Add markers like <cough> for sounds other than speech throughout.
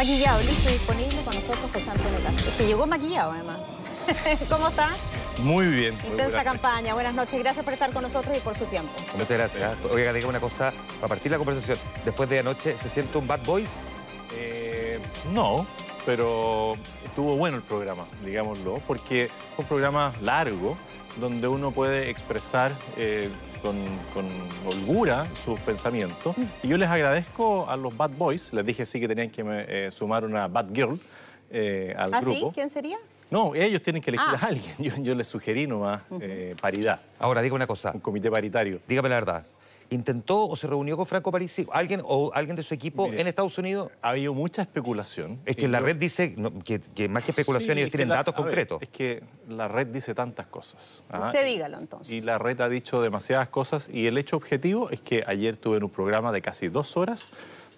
Maquillado, listo y disponible con nosotros José Antonio Casas. Es que llegó maquillado además. <laughs> ¿Cómo está? Muy bien. Intensa campaña. Buenas noches. Gracias por estar con nosotros y por su tiempo. Muchas gracias. Oiga, diga una cosa, para partir la conversación, después de anoche, ¿se siente un bad boys? Eh, no, pero estuvo bueno el programa, digámoslo, porque fue un programa largo donde uno puede expresar eh, con, holgura sus pensamientos. Y yo les agradezco a los Bad Boys, les dije sí que tenían que eh, sumar una Bad Girl al ¿Ah, grupo. Sí? ¿Quién sería? No, ellos tienen que elegir ah. a alguien. <laughs> Yo, les sugerí nomás paridad. Ahora, diga una cosa. Un comité paritario. Dígame la verdad intentó o se reunió con Franco Parisi, alguien o alguien de su equipo en Estados Unidos. Ha habido mucha especulación. Es que la red dice que, más que especulación ellos tienen datos concretos. es que la red dice tantas cosas. ¿ah? Usted dígalo entonces. Y la red ha dicho demasiadas cosas y el hecho objetivo es que ayer tuve un programa de casi dos horas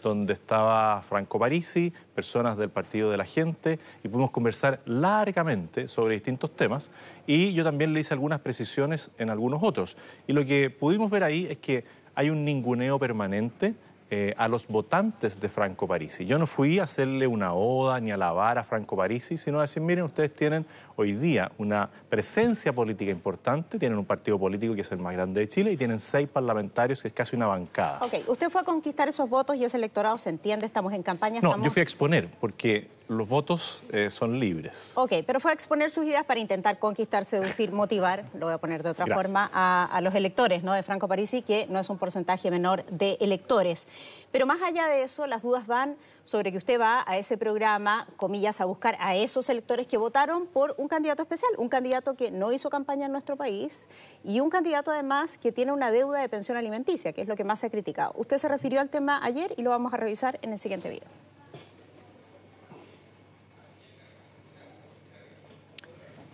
donde estaba Franco Parisi, personas del Partido de la Gente, y pudimos conversar largamente sobre distintos temas. Y yo también le hice algunas precisiones en algunos otros. Y lo que pudimos ver ahí es que hay un ninguneo permanente eh, a los votantes de Franco Parisi. Yo no fui a hacerle una oda ni a alabar a Franco Parisi, sino a decir, miren, ustedes tienen hoy día una presencia política importante, tienen un partido político que es el más grande de Chile y tienen seis parlamentarios, que es casi una bancada. Ok, usted fue a conquistar esos votos y ese electorado se entiende, estamos en campaña. No, yo fui a exponer, porque los votos eh, son libres. Ok, pero fue a exponer sus ideas para intentar conquistar, seducir, motivar, lo voy a poner de otra forma, a, los electores ¿no? de Franco Parisi, que no es un porcentaje menor de electores. Pero más allá de eso, las dudas van sobre que usted va a ese programa, comillas, a buscar a esos electores que votaron por un candidato especial, un candidato que no hizo campaña en nuestro país y un candidato además que tiene una deuda de pensión alimenticia, que es lo que más se ha criticado. Usted se refirió al tema ayer y lo vamos a revisar en el siguiente video.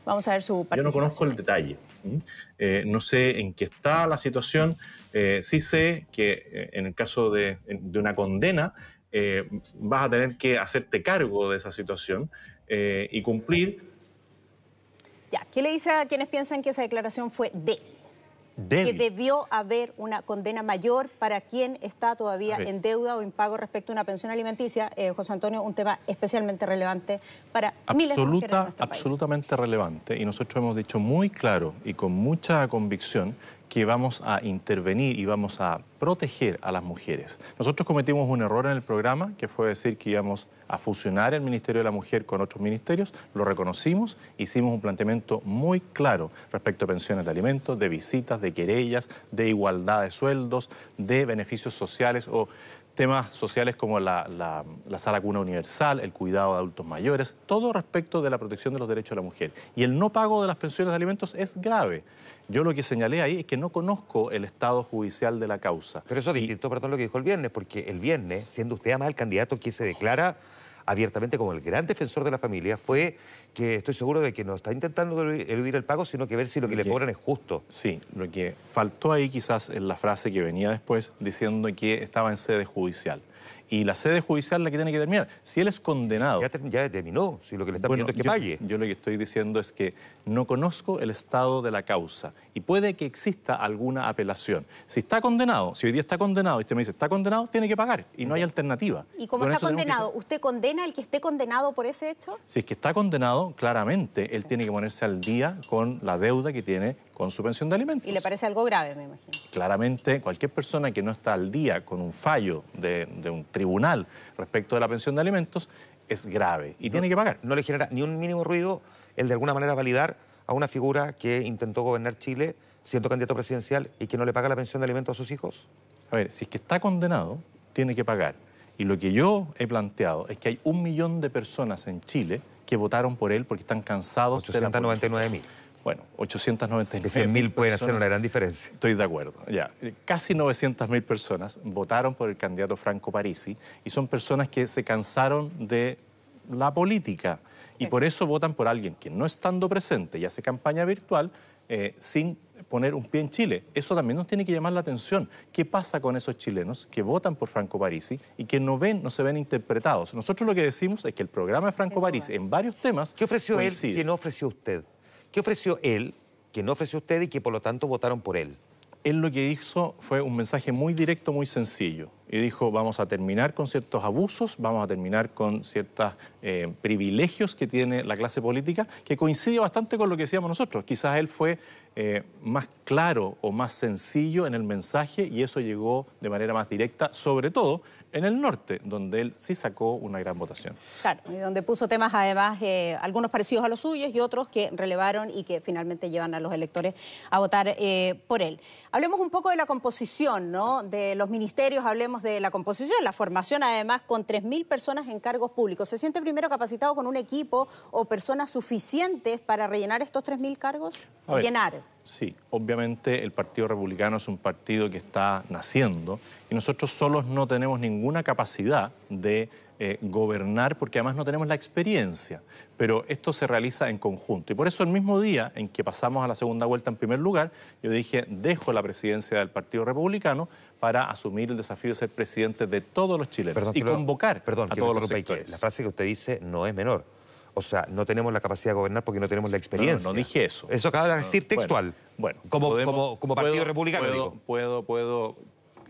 Vamos a ver su participación. Yo no conozco el detalle. Eh, no sé en qué está la situación. Eh, sí sé que eh, en el caso de, una condena vas a tener que hacerte cargo de esa situación y cumplir. Ya, ¿qué le dice a quienes piensan que esa declaración fue débil? Que debió haber una condena mayor para quien está todavía en deuda o impago respecto a una pensión alimenticia. Eh, José Antonio, un tema especialmente relevante para miles de mujeres nuestro Absolutamente relevante. Y nosotros hemos dicho muy claro y con mucha convicción que vamos a intervenir y vamos a proteger a las mujeres. Nosotros cometimos un error en el programa, que fue decir que íbamos a fusionar el Ministerio de la Mujer con otros ministerios, lo reconocimos, hicimos un planteamiento muy claro respecto a pensiones de alimentos, de visitas, de querellas, de igualdad de sueldos, de beneficios sociales o temas sociales como la, sala cuna universal, el cuidado de adultos mayores, todo respecto de la protección de los derechos de la mujer. Y el no pago de las pensiones de alimentos es grave. Yo lo que señalé ahí es que no conozco el estado judicial de la causa. Pero eso es distinto, perdón, lo que dijo el viernes, porque el viernes, siendo usted además el candidato que se declara abiertamente como el gran defensor de la familia fue que estoy seguro de que no está intentando eludir el pago, sino que ver si lo que, le cobran es justo. Sí, lo que faltó ahí quizás es la frase que venía después diciendo que estaba en sede judicial y la sede judicial la que tiene que terminar. Si él es condenado... Ya, ya determinó, si lo que le está pidiendo es que pague. Yo lo que estoy diciendo es que no conozco el estado de la causa y puede que exista alguna apelación. Si está condenado, si hoy día está condenado y usted me dice está condenado, tiene que pagar y no hay alternativa. ¿Y cómo está condenado? ¿Usted condena al que esté condenado por ese hecho? Si es que está condenado, claramente él tiene que ponerse al día con la deuda que tiene con su pensión de alimentos. ¿Y le parece algo grave, me imagino? Claramente, cualquier persona que no está al día con un fallo de, un tribunal respecto de la pensión de alimentos es grave y tiene que pagar. ¿No le genera ni un mínimo ruido el de alguna manera validar a una figura que intentó gobernar Chile siendo candidato presidencial y que no le paga la pensión de alimentos a sus hijos? A ver, si es que está condenado, tiene que pagar. Y lo que yo he planteado es que hay un millón de personas en Chile que votaron por él porque están cansados 899 mil. Bueno, 899 100 mil pueden hacer una gran diferencia. Estoy de acuerdo. Ya, casi 900 mil personas votaron por el candidato Franco Parisi y son personas que se cansaron de la política y por eso votan por alguien que no estando presente y hace campaña virtual eh, sin poner un pie en Chile. Eso también nos tiene que llamar la atención. ¿Qué pasa con esos chilenos que votan por Franco Parisi y que no ven, no se ven interpretados? Nosotros lo que decimos es que el programa de Franco Parisi en varios temas... ¿Qué ofreció él que no ofreció usted? ¿Qué ofreció él que no ofreció usted y que por lo tanto votaron por él? él lo que hizo fue un mensaje muy directo, muy sencillo. Y dijo, vamos a terminar con ciertos abusos, vamos a terminar con ciertos eh, privilegios que tiene la clase política, que coincide bastante con lo que decíamos nosotros. Quizás él fue eh, más claro o más sencillo en el mensaje y eso llegó de manera más directa, sobre todo en el norte, donde él sí sacó una gran votación. Claro, y donde puso temas además, eh, algunos parecidos a los suyos y otros que relevaron y que finalmente llevan a los electores a votar eh, por él. Hablemos un poco de la composición, ¿no? De los ministerios, hablemos de la composición, la formación además con 3.000 personas en cargos públicos. ¿Se siente primero capacitado con un equipo o personas suficientes para rellenar estos 3.000 cargos? llenar. Sí, obviamente el Partido Republicano es un partido que está naciendo y nosotros solos no tenemos ninguna capacidad de eh, gobernar porque además no tenemos la experiencia, pero esto se realiza en conjunto. Y por eso el mismo día en que pasamos a la segunda vuelta en primer lugar, yo dije, dejo la presidencia del Partido Republicano para asumir el desafío de ser presidente de todos los chilenos y convocar a todos los sectores. La frase que usted dice no es menor o sea, no tenemos la capacidad de gobernar porque no tenemos la experiencia. No, no, dije eso. Eso acaba de decir textual. Bueno, como, como, Partido Republicano. Puedo, puedo, puedo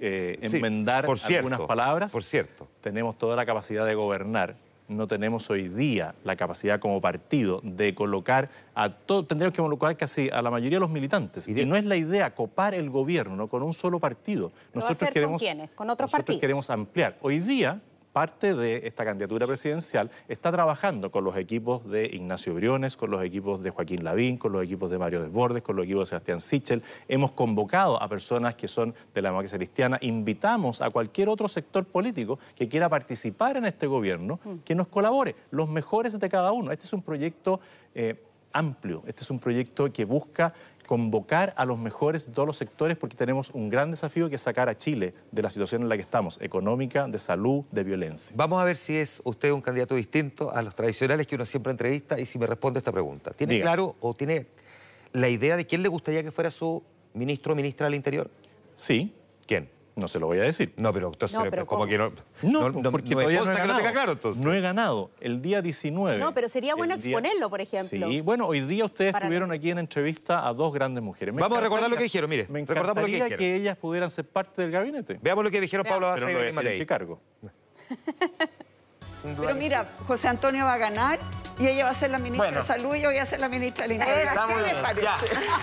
eh, enmendar algunas palabras. Por cierto. Tenemos toda la capacidad de gobernar. No tenemos hoy día la capacidad como partido de colocar a todo, tendríamos que colocar casi a la mayoría de los militantes. Y, no es la idea copar el gobierno ¿no? con un solo partido. Nosotros queremos, ¿Con quiénes? ¿Con otros nosotros partidos? queremos ampliar. Hoy día parte de esta candidatura presidencial está trabajando con los equipos de Ignacio Briones, con los equipos de Joaquín Lavín, con los equipos de Mario Desbordes, con los equipos de Sebastián Sichel. Hemos convocado a personas que son de la democracia cristiana. Invitamos a cualquier otro sector político que quiera participar en este gobierno mm. que nos colabore, los mejores de cada uno. Este es un proyecto eh, amplio, este es un proyecto que busca convocar a los mejores de todos los sectores porque tenemos un gran desafío que es sacar a Chile de la situación en la que estamos, económica, de salud, de violencia. Vamos a ver si es usted un candidato distinto a los tradicionales que uno siempre entrevista y si me responde esta pregunta. ¿Tiene claro o tiene la idea de quién le gustaría que fuera su ministro o ministra del Interior? Sí. ¿Quién? No se lo voy a decir. No, pero entonces, no, como que no. No, no porque no todavía no he ganado. tenga claro, entonces. No he ganado. El día 19. No, pero sería bueno exponerlo, por ejemplo. Sí, bueno, hoy día ustedes estuvieron aquí en entrevista a dos grandes mujeres. Vamos a recordar lo que dijeron, mire. Me encantaría lo que, que ellas pudieran ser parte del gabinete. Veamos lo que dijeron Pablo Baza y Matei. cargo. Pero mira, José Antonio va a ganar y ella va a ser la ministra de Salud y yo voy a ser la ministra del Interior. ¿Qué les parece?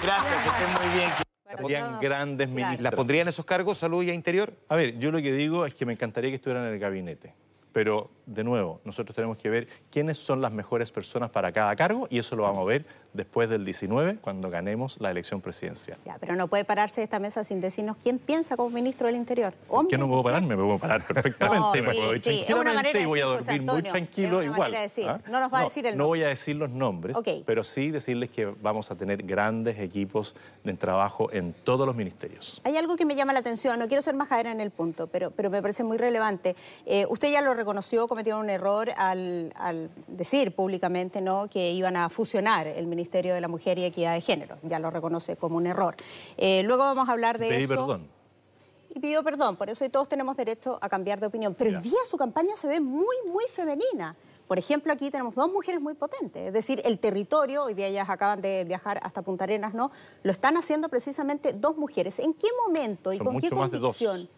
Gracias, que estén muy bien. Serían grandes ministros. ¿La pondrían esos cargos, salud y interior? A ver, yo lo que digo es que me encantaría que estuvieran en el gabinete. Pero, de nuevo, nosotros tenemos que ver quiénes son las mejores personas para cada cargo y eso lo vamos a ver después del 19, cuando ganemos la elección presidencial. Ya, pero no puede pararse de esta mesa sin decirnos quién piensa como ministro del Interior. ¿Qué no puedo pararme? Me puedo parar <laughs> perfectamente. me puedo ir sí, es una manera y voy a dormir muy tranquilo igual. ¿ah? No nos va a decir el nombre. No voy a decir los nombres, pero sí decirles que vamos a tener grandes equipos de trabajo en todos los ministerios. Hay algo que me llama la atención, no quiero ser majadera en el punto, pero, pero me parece muy relevante. Eh, usted ya lo reconoció, cometió un error al, decir públicamente ¿no? que iban a fusionar el Ministerio de la Mujer y Equidad de Género. Ya lo reconoce como un error. Eh, luego vamos a hablar de Pedí eso. perdón. Y pidió perdón, por eso hoy todos tenemos derecho a cambiar de opinión. Pero el día su campaña se ve muy, muy femenina. Por ejemplo, aquí tenemos dos mujeres muy potentes, es decir, el territorio, hoy día ellas acaban de viajar hasta Punta Arenas, ¿no? Lo están haciendo precisamente dos mujeres. ¿En qué momento y con qué convicción?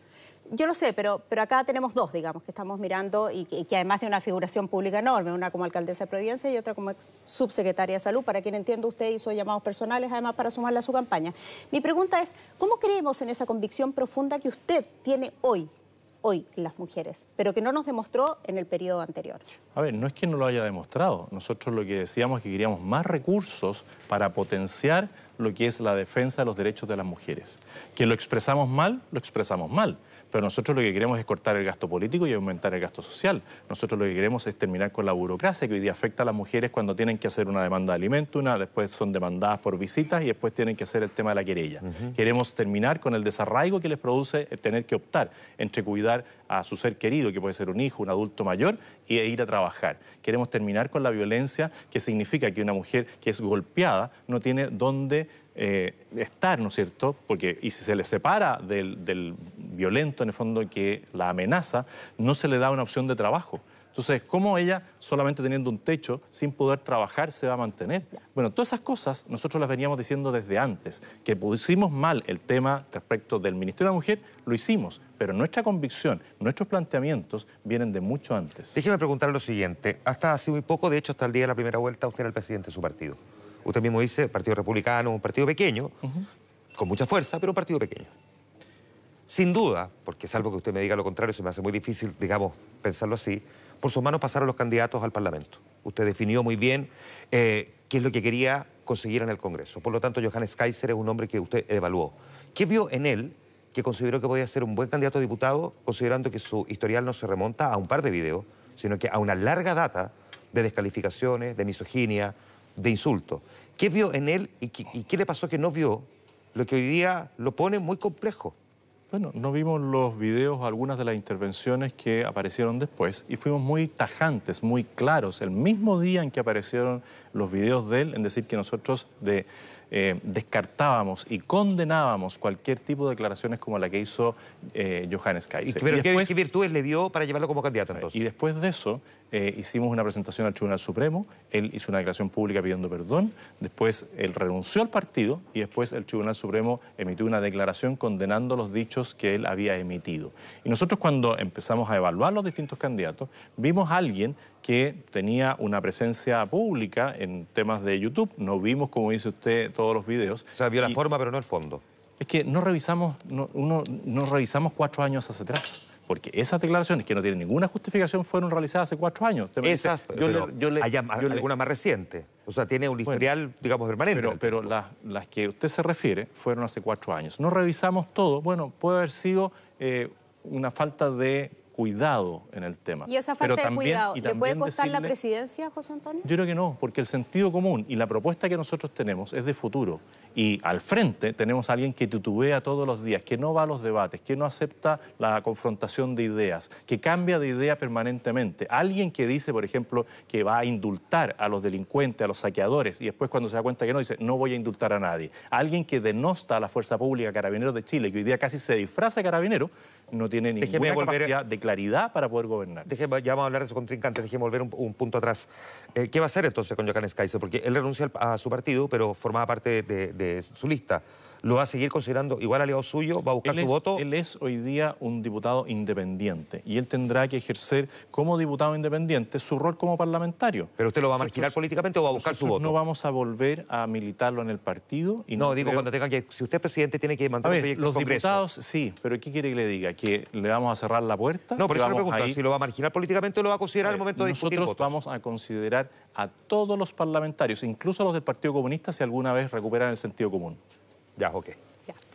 Yo lo sé, pero, pero acá tenemos dos, digamos, que estamos mirando y que, además de una figuración pública enorme, una como alcaldesa de Providencia y otra como subsecretaria de Salud, para quien entiendo usted hizo llamados personales, además para sumarle a su campaña. Mi pregunta es, ¿cómo creemos en esa convicción profunda que usted tiene hoy hoy las mujeres, pero que no nos demostró en el periodo anterior. A ver, no es que no lo haya demostrado. Nosotros lo que decíamos es que queríamos más recursos para potenciar lo que es la defensa de los derechos de las mujeres. Que lo expresamos mal, lo expresamos mal. Pero nosotros lo que queremos es cortar el gasto político y aumentar el gasto social. Nosotros lo que queremos es terminar con la burocracia que hoy día afecta a las mujeres cuando tienen que hacer una demanda de alimento, una después son demandadas por visitas y después tienen que hacer el tema de la querella. Queremos terminar con el desarraigo que les produce tener que optar entre cuidar a su ser querido, que puede ser un hijo, un adulto mayor, e ir a trabajar. Queremos terminar con la violencia, que significa que una mujer que es golpeada no tiene dónde eh, estar, ¿no es cierto? Porque, y si se le separa del, violento, en el fondo, que la amenaza, no se le da una opción de trabajo. Entonces, ¿cómo ella, solamente teniendo un techo, sin poder trabajar, se va a mantener? Bueno, todas esas cosas nosotros las veníamos diciendo desde antes. Que pusimos mal el tema respecto del Ministerio de la Mujer, lo hicimos. Pero nuestra convicción, nuestros planteamientos vienen de mucho antes. Déjeme preguntar lo siguiente. Hasta hace muy poco, de hecho, hasta el día de la primera vuelta, usted era el presidente de su partido. Usted mismo dice, Partido Republicano, un partido pequeño, con mucha fuerza, pero un partido pequeño. Sin duda, porque salvo que usted me diga lo contrario, se me hace muy difícil, digamos, pensarlo así, por sus manos pasaron los candidatos al Parlamento. Usted definió muy bien eh, qué es lo que quería conseguir en el Congreso. Por lo tanto, Johannes Kaiser es un hombre que usted evaluó. ¿Qué vio en él que consideró que podía ser un buen candidato a diputado, considerando que su historial no se remonta a un par de videos, sino que a una larga data de descalificaciones, de misoginia, de insultos? ¿Qué vio en él y qué le pasó que no vio lo que hoy día lo pone muy complejo? Bueno, no vimos los videos, algunas de las intervenciones que aparecieron después y fuimos muy tajantes, muy claros, el mismo día en que aparecieron los videos de él, en decir que nosotros de, eh, descartábamos y condenábamos cualquier tipo de declaraciones como la que hizo eh, Johannes Kaiser. ¿Pero qué virtudes le vio para llevarlo como candidato entonces? Y después de eso, eh, hicimos una presentación al Tribunal Supremo, él hizo una declaración pública pidiendo perdón, después él renunció al partido y después el Tribunal Supremo emitió una declaración condenando los dichos que él había emitido. Y nosotros cuando empezamos a evaluar los distintos candidatos, vimos a alguien que tenía una presencia pública en temas de YouTube, no vimos, como dice usted, todos los videos. O sea, vio la forma pero no el fondo. Es que no revisamos, uno, no revisamos cuatro años hacia atrás. Porque esas declaraciones, que no tienen ninguna justificación, fueron realizadas hace cuatro años. Esas, yo le, hay alguna más reciente. O sea, tiene un historial, digamos, permanente. Pero, pero las, las, que usted se refiere fueron hace cuatro años. No revisamos todo. Bueno, puede haber sido eh, una falta de cuidado en el tema. ¿Y esa falta de cuidado le puede costar la presidencia, José Antonio? Yo creo que no, porque el sentido común y la propuesta que nosotros tenemos es de futuro. Y al frente tenemos a alguien que titubea todos los días, que no va a los debates, que no acepta la confrontación de ideas, que cambia de idea permanentemente. Alguien que dice, por ejemplo, que va a indultar a los delincuentes, a los saqueadores, y después cuando se da cuenta que no, dice, no voy a indultar a nadie. Alguien que denosta a la Fuerza Pública Carabineros de Chile, que hoy día casi se disfraza de carabinero, no tiene ninguna capacidad de claridad para poder gobernar. Déjeme, ya vamos a hablar de su contrincante, déjeme volver un, punto atrás. Eh, ¿Qué va a hacer entonces con Johannes Kaiser? Porque él renuncia a su partido, pero formaba parte de su lista lo va a seguir considerando igual aliado suyo, va a buscar su voto. Él es hoy día un diputado independiente y él tendrá que ejercer como diputado independiente su rol como parlamentario. ¿Pero usted lo va a marginar políticamente o va a buscar su voto? No vamos a volver a militarlo en el partido. Y no, digo cuando tenga que, si usted es presidente tiene que mandar un proyecto los Congreso. diputados sí, pero ¿qué quiere que le diga? ¿Que le vamos a cerrar la puerta? No, por eso le pregunto, si lo va a marginar políticamente o lo va a considerar el momento de discutir Nosotros vamos a considerar a todos los parlamentarios, incluso a los del Partido Comunista, si alguna vez recuperan el sentido común. Ya, ok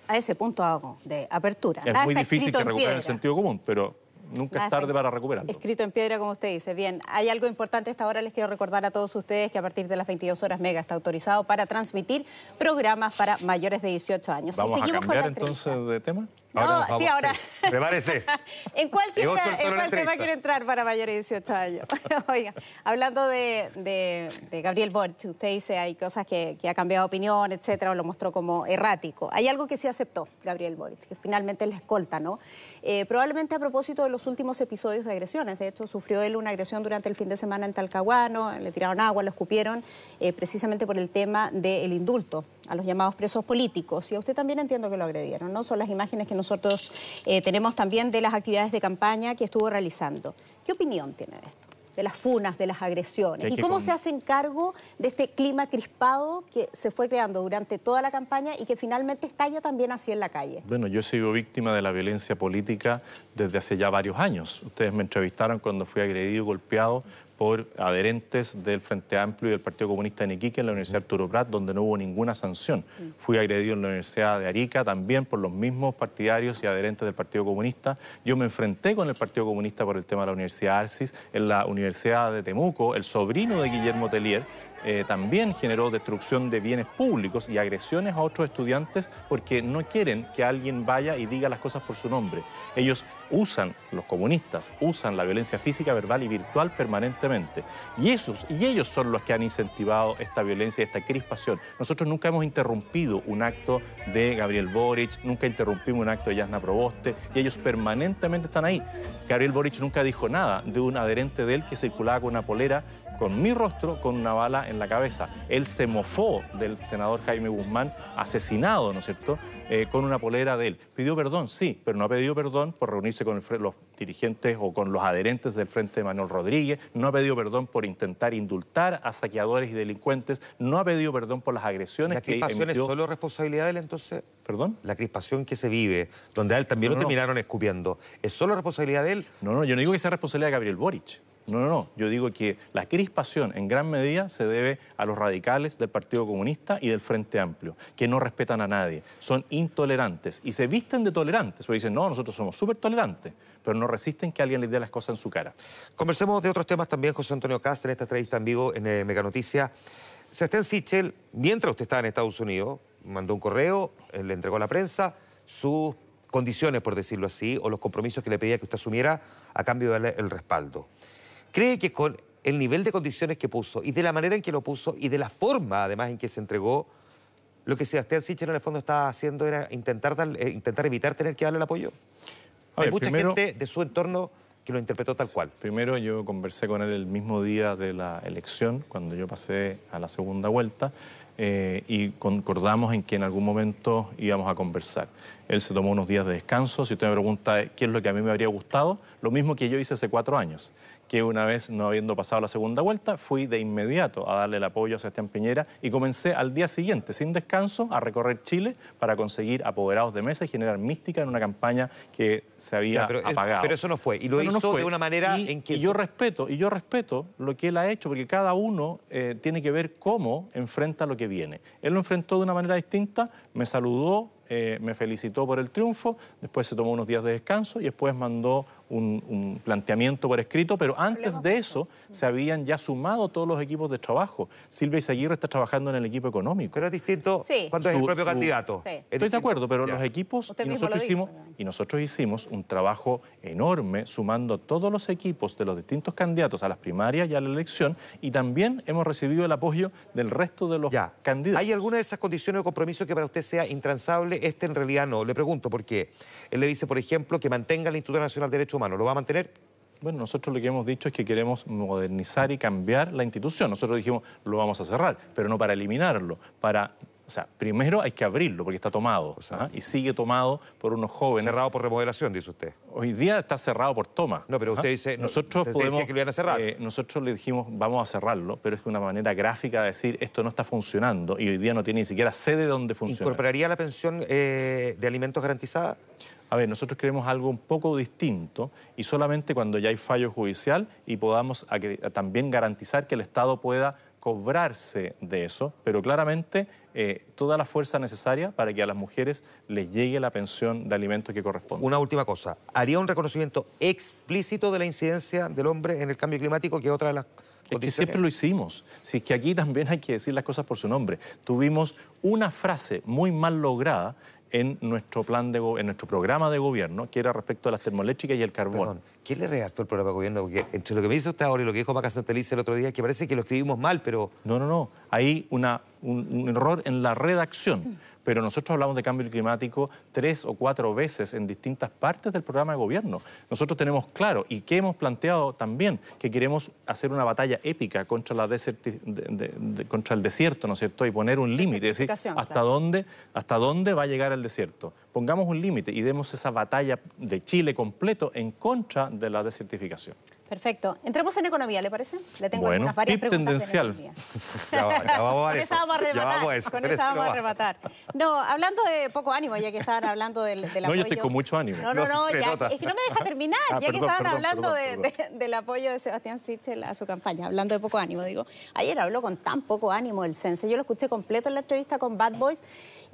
a ese punto hago de apertura. Es muy difícil que recuperen el sentido común, pero nunca es tarde para recuperarlo. Escrito en piedra, como usted dice. Bien, hay algo importante esta hora. Les quiero recordar a todos ustedes que a partir de las 22 horas Mega está autorizado para transmitir programas para mayores de 18 años. ¿Vamos a cambiar entonces de tema? No, sí, ahora. Prepárese. <laughs> ¿En cuál, ¿en cuál tema quiere entrar para mayores de 18 años? <laughs> Oiga, hablando de, Gabriel Boric, usted dice hay cosas que, ha cambiado opinión, etcétera, o lo mostró como errático. Hay algo que sí aceptó Gabriel Boric, que finalmente la escolta, ¿no? Eh, probablemente a propósito de los últimos episodios de agresiones. De hecho, sufrió él una agresión durante el fin de semana en Talcahuano, le tiraron agua, lo escupieron, eh, precisamente por el tema del indulto a los llamados presos políticos. Y a usted también entiendo que lo agredieron, ¿no? Son las imágenes que nosotros eh, tenemos también de las actividades de campaña que estuvo realizando. ¿Qué opinión tiene de esto? de las funas, de las agresiones. ¿Y cómo se hacen cargo de este clima crispado que se fue creando durante toda la campaña y que finalmente estalla también así en la calle? Bueno, yo he sido víctima de la violencia política desde hace ya varios años. Ustedes me entrevistaron cuando fui agredido y golpeado por adherentes del Frente Amplio y del Partido Comunista en Iquique en la Universidad Arturo Prat, donde no hubo ninguna sanción. Fui agredido en la Universidad de Arica también por los mismos partidarios y adherentes del Partido Comunista. Yo me enfrenté con el Partido Comunista por el tema de la Universidad Arcis, en la Universidad de Temuco, el sobrino de Guillermo Telier, eh, también generó destrucción de bienes públicos y agresiones a otros estudiantes porque no quieren que alguien vaya y diga las cosas por su nombre. Ellos usan, los comunistas, usan la violencia física, verbal y virtual permanentemente. Y, esos, y ellos son los que han incentivado esta violencia y esta crispación. Nosotros nunca hemos interrumpido un acto de Gabriel Boric, nunca interrumpimos un acto de Yasna Proboste, y ellos permanentemente están ahí. Gabriel Boric nunca dijo nada de un adherente de él que circulaba con una polera con mi rostro con una bala en la cabeza. Él se mofó del senador Jaime Guzmán, asesinado, ¿no es cierto?, eh, con una polera de él. Pidió perdón, sí, pero no ha pedido perdón por reunirse con los dirigentes o con los adherentes del Frente de Manuel Rodríguez, no ha pedido perdón por intentar indultar a saqueadores y delincuentes, no ha pedido perdón por las agresiones ¿La crispación es solo responsabilidad de él entonces? ¿Perdón? La crispación que se vive, donde a él también lo terminaron escupiendo, ¿es solo responsabilidad de él? No, no, yo no digo que sea responsabilidad de Gabriel Boric. No, no, no. Yo digo que la crispación en gran medida se debe a los radicales del Partido Comunista y del Frente Amplio, que no respetan a nadie, son intolerantes y se visten de tolerantes, porque dicen, no, nosotros somos súper tolerantes, pero no resisten que alguien les dé las cosas en su cara. Conversemos de otros temas también, José Antonio Castro, en esta entrevista en vivo en eh, Mega Noticias. Sebastián Sichel, mientras usted estaba en Estados Unidos, mandó un correo, le entregó a la prensa sus condiciones, por decirlo así, o los compromisos que le pedía que usted asumiera a cambio de darle el respaldo. ¿Cree que con el nivel de condiciones que puso y de la manera en que lo puso y de la forma además en que se entregó, lo que Sebastián Sichel en el fondo estaba haciendo era intentar, eh, intentar evitar tener que darle el apoyo? Hay mucha gente de su entorno que lo interpretó tal cual. Primero yo conversé con él el mismo día de la elección, cuando yo pasé a la segunda vuelta, eh, y concordamos en que en algún momento íbamos a conversar. Él se tomó unos días de descanso. Si usted me pregunta qué es lo que a mí me habría gustado, lo mismo que yo hice hace cuatro años que una vez no habiendo pasado la segunda vuelta, fui de inmediato a darle el apoyo a Sebastián Piñera y comencé al día siguiente, sin descanso, a recorrer Chile para conseguir apoderados de mesa y generar mística en una campaña que se había apagado. pero eso no fue, y lo hizo de una manera en que... Y yo respeto, y yo respeto lo que él ha hecho, porque cada uno eh, tiene que ver cómo enfrenta lo que viene. Él lo enfrentó de una manera distinta, me saludó, eh, me felicitó por el triunfo, después se tomó unos días de descanso y después mandó un, planteamiento por escrito, pero antes de eso se habían ya sumado todos los equipos de trabajo. Silvia Izaguirre está trabajando en el equipo económico. Pero es distinto cuando es el propio candidato. Estoy de acuerdo, pero los equipos y nosotros, hicimos, y nosotros hicimos un trabajo enorme sumando todos los equipos de los distintos candidatos a las primarias y a la elección y también hemos recibido el apoyo del resto de los candidatos. ¿Hay alguna de esas condiciones de compromiso que para usted sea intransable? Este en realidad no. Le pregunto porque él le dice, por ejemplo, que mantenga el Instituto Nacional de Derechos ¿Lo va a mantener? Bueno, nosotros lo que hemos dicho es que queremos modernizar y cambiar la institución. Nosotros dijimos, lo vamos a cerrar, pero no para eliminarlo, para... O sea, primero hay que abrirlo porque está tomado ¿ah? y sigue tomado por unos jóvenes. Cerrado por remodelación, dice usted. Hoy día está cerrado por toma. No, pero usted ¿ah? dice, nosotros podemos, que lo iban a cerrar. Eh, nosotros le dijimos, vamos a cerrarlo, pero es una manera gráfica de decir, esto no está funcionando y hoy día no tiene ni siquiera sede donde funciona. ¿Incorporaría la pensión eh, de alimentos garantizada? A ver, nosotros queremos algo un poco distinto y solamente cuando ya hay fallo judicial y podamos también garantizar que el Estado pueda cobrarse de eso, pero claramente eh, toda la fuerza necesaria para que a las mujeres les llegue la pensión de alimentos que corresponde. Una última cosa, ¿haría un reconocimiento explícito de la incidencia del hombre en el cambio climático que otra de las es que siempre lo hicimos. Si es que aquí también hay que decir las cosas por su nombre. Tuvimos una frase muy mal lograda en nuestro plan de en nuestro programa de gobierno, que era respecto a las termoeléctricas y el carbón. Perdón, ¿quién le redactó el programa de gobierno? Porque entre lo que me dice usted ahora y lo que dijo Maca Santelice el otro día, que parece que lo escribimos mal, pero... No, no, no. Hay una, un error en la redacción pero nosotros hablamos de cambio climático tres o cuatro veces en distintas partes del programa de gobierno. Nosotros tenemos claro y que hemos planteado también que queremos hacer una batalla épica contra, la contra el desierto, ¿no es cierto? Y poner un límite, decir, hasta, dónde, hasta dónde va a llegar el desierto. Pongamos un límite y demos esa batalla de Chile completo en contra de la desertificación. Perfecto. Entremos en economía, ¿le parece? Le tengo bueno, varias preguntas tendencial. <laughs> ya, vamos a Con vamos a rematar. Con esa vamos a rematar. No, hablando de poco ánimo, ya que estaban hablando del, del apoyo... No, yo estoy con mucho ánimo. No, no, no, es que no me deja terminar, ah, ya que estaban hablando del apoyo de Sebastián Sichel a su campaña, hablando de poco ánimo, digo. Ayer habló con tan poco ánimo el CENSE, yo lo escuché completo en la entrevista con Bad Boys,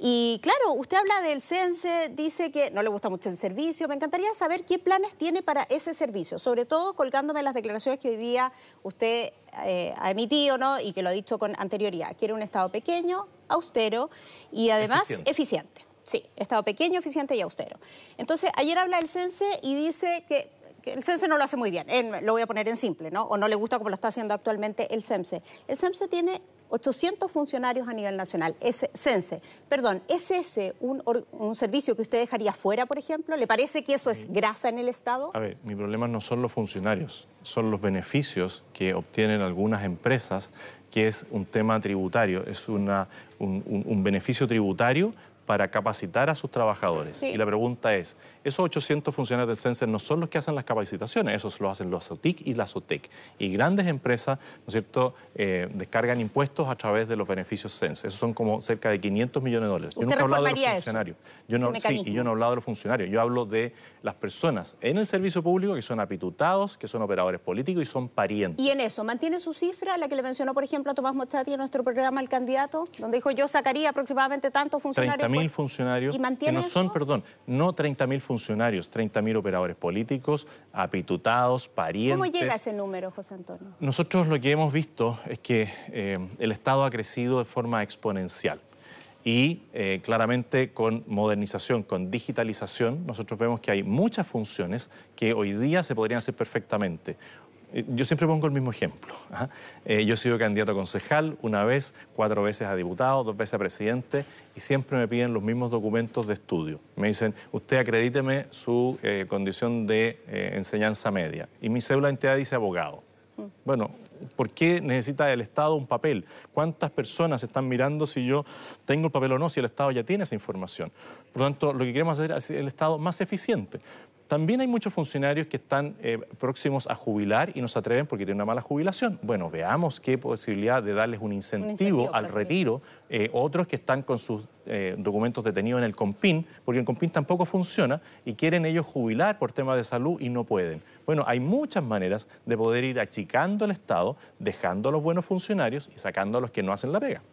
y claro, usted habla del CENSE, dice que no le gusta mucho el servicio, me encantaría saber qué planes tiene para ese servicio, sobre todo en las declaraciones que hoy día usted eh, ha emitido ¿no? y que lo ha dicho con anterioridad. Quiere un Estado pequeño, austero y además eficiente. Sí, Estado pequeño, eficiente y austero. Entonces, ayer habla el CENSE y dice que el CENSE no lo hace muy bien, lo voy a poner en simple, ¿no? O no le gusta como lo está haciendo actualmente el CEMSE. El CEMSE tiene 800 funcionarios a nivel nacional. Es CENSE. Perdón, ¿es ese un, servicio que usted dejaría fuera, por ejemplo? ¿Le parece que eso es grasa en el Estado? A ver, mi problema no son los funcionarios, son los beneficios que obtienen algunas empresas, que es un tema tributario, es una, un beneficio tributario para capacitar a sus trabajadores. Y la pregunta es, esos 800 funcionarios del CENSE no son los que hacen las capacitaciones, esos lo hacen los SOTIC y la SOTEC. Y grandes empresas, ¿no es cierto?, eh, descargan impuestos a través de los beneficios CENSE. Esos son como cerca de 500 millones de dólares. yo nunca he hablado de los funcionarios. Yo no, sí, y yo no he hablado de los funcionarios. Yo hablo de las personas en el servicio público que son apitutados, que son operadores políticos y son parientes. Y en eso, ¿mantiene su cifra, la que le mencionó, por ejemplo, a Tomás Mochati en nuestro programa El Candidato, donde dijo yo sacaría aproximadamente tantos funcionarios? funcionarios, que no son, perdón, no 30.000 funcionarios, 30.000 operadores políticos, apitutados, parientes. ¿Cómo llega ese número, José Antonio? Nosotros lo que hemos visto es que eh, el Estado ha crecido de forma exponencial y eh, claramente con modernización, con digitalización, nosotros vemos que hay muchas funciones que hoy día se podrían hacer perfectamente. Eh, yo siempre pongo el mismo ejemplo. ¿ah? Eh, yo he sido candidato a concejal una vez, cuatro veces a diputado, dos veces a presidente y siempre me piden los mismos documentos de estudio. Me dicen, usted acredíteme su eh, condición de enseñanza media. Y mi cédula de identidad dice abogado. Mm. Bueno, ¿por qué necesita el Estado un papel? ¿Cuántas personas están mirando si yo tengo el papel o no, si el Estado ya tiene esa información? Por lo tanto, lo que queremos hacer es el Estado más eficiente. También hay muchos funcionarios que están eh, próximos a jubilar y no se atreven porque tienen una mala jubilación. Bueno, veamos qué posibilidad de darles un incentivo, al retiro. Eh, otros que están con sus eh, documentos detenidos en el COMPIN, porque el COMPIN tampoco funciona y quieren ellos jubilar por temas de salud y no pueden. Bueno, hay muchas maneras de poder ir achicando el Estado, dejando a los buenos funcionarios y sacando a los que no hacen la pega.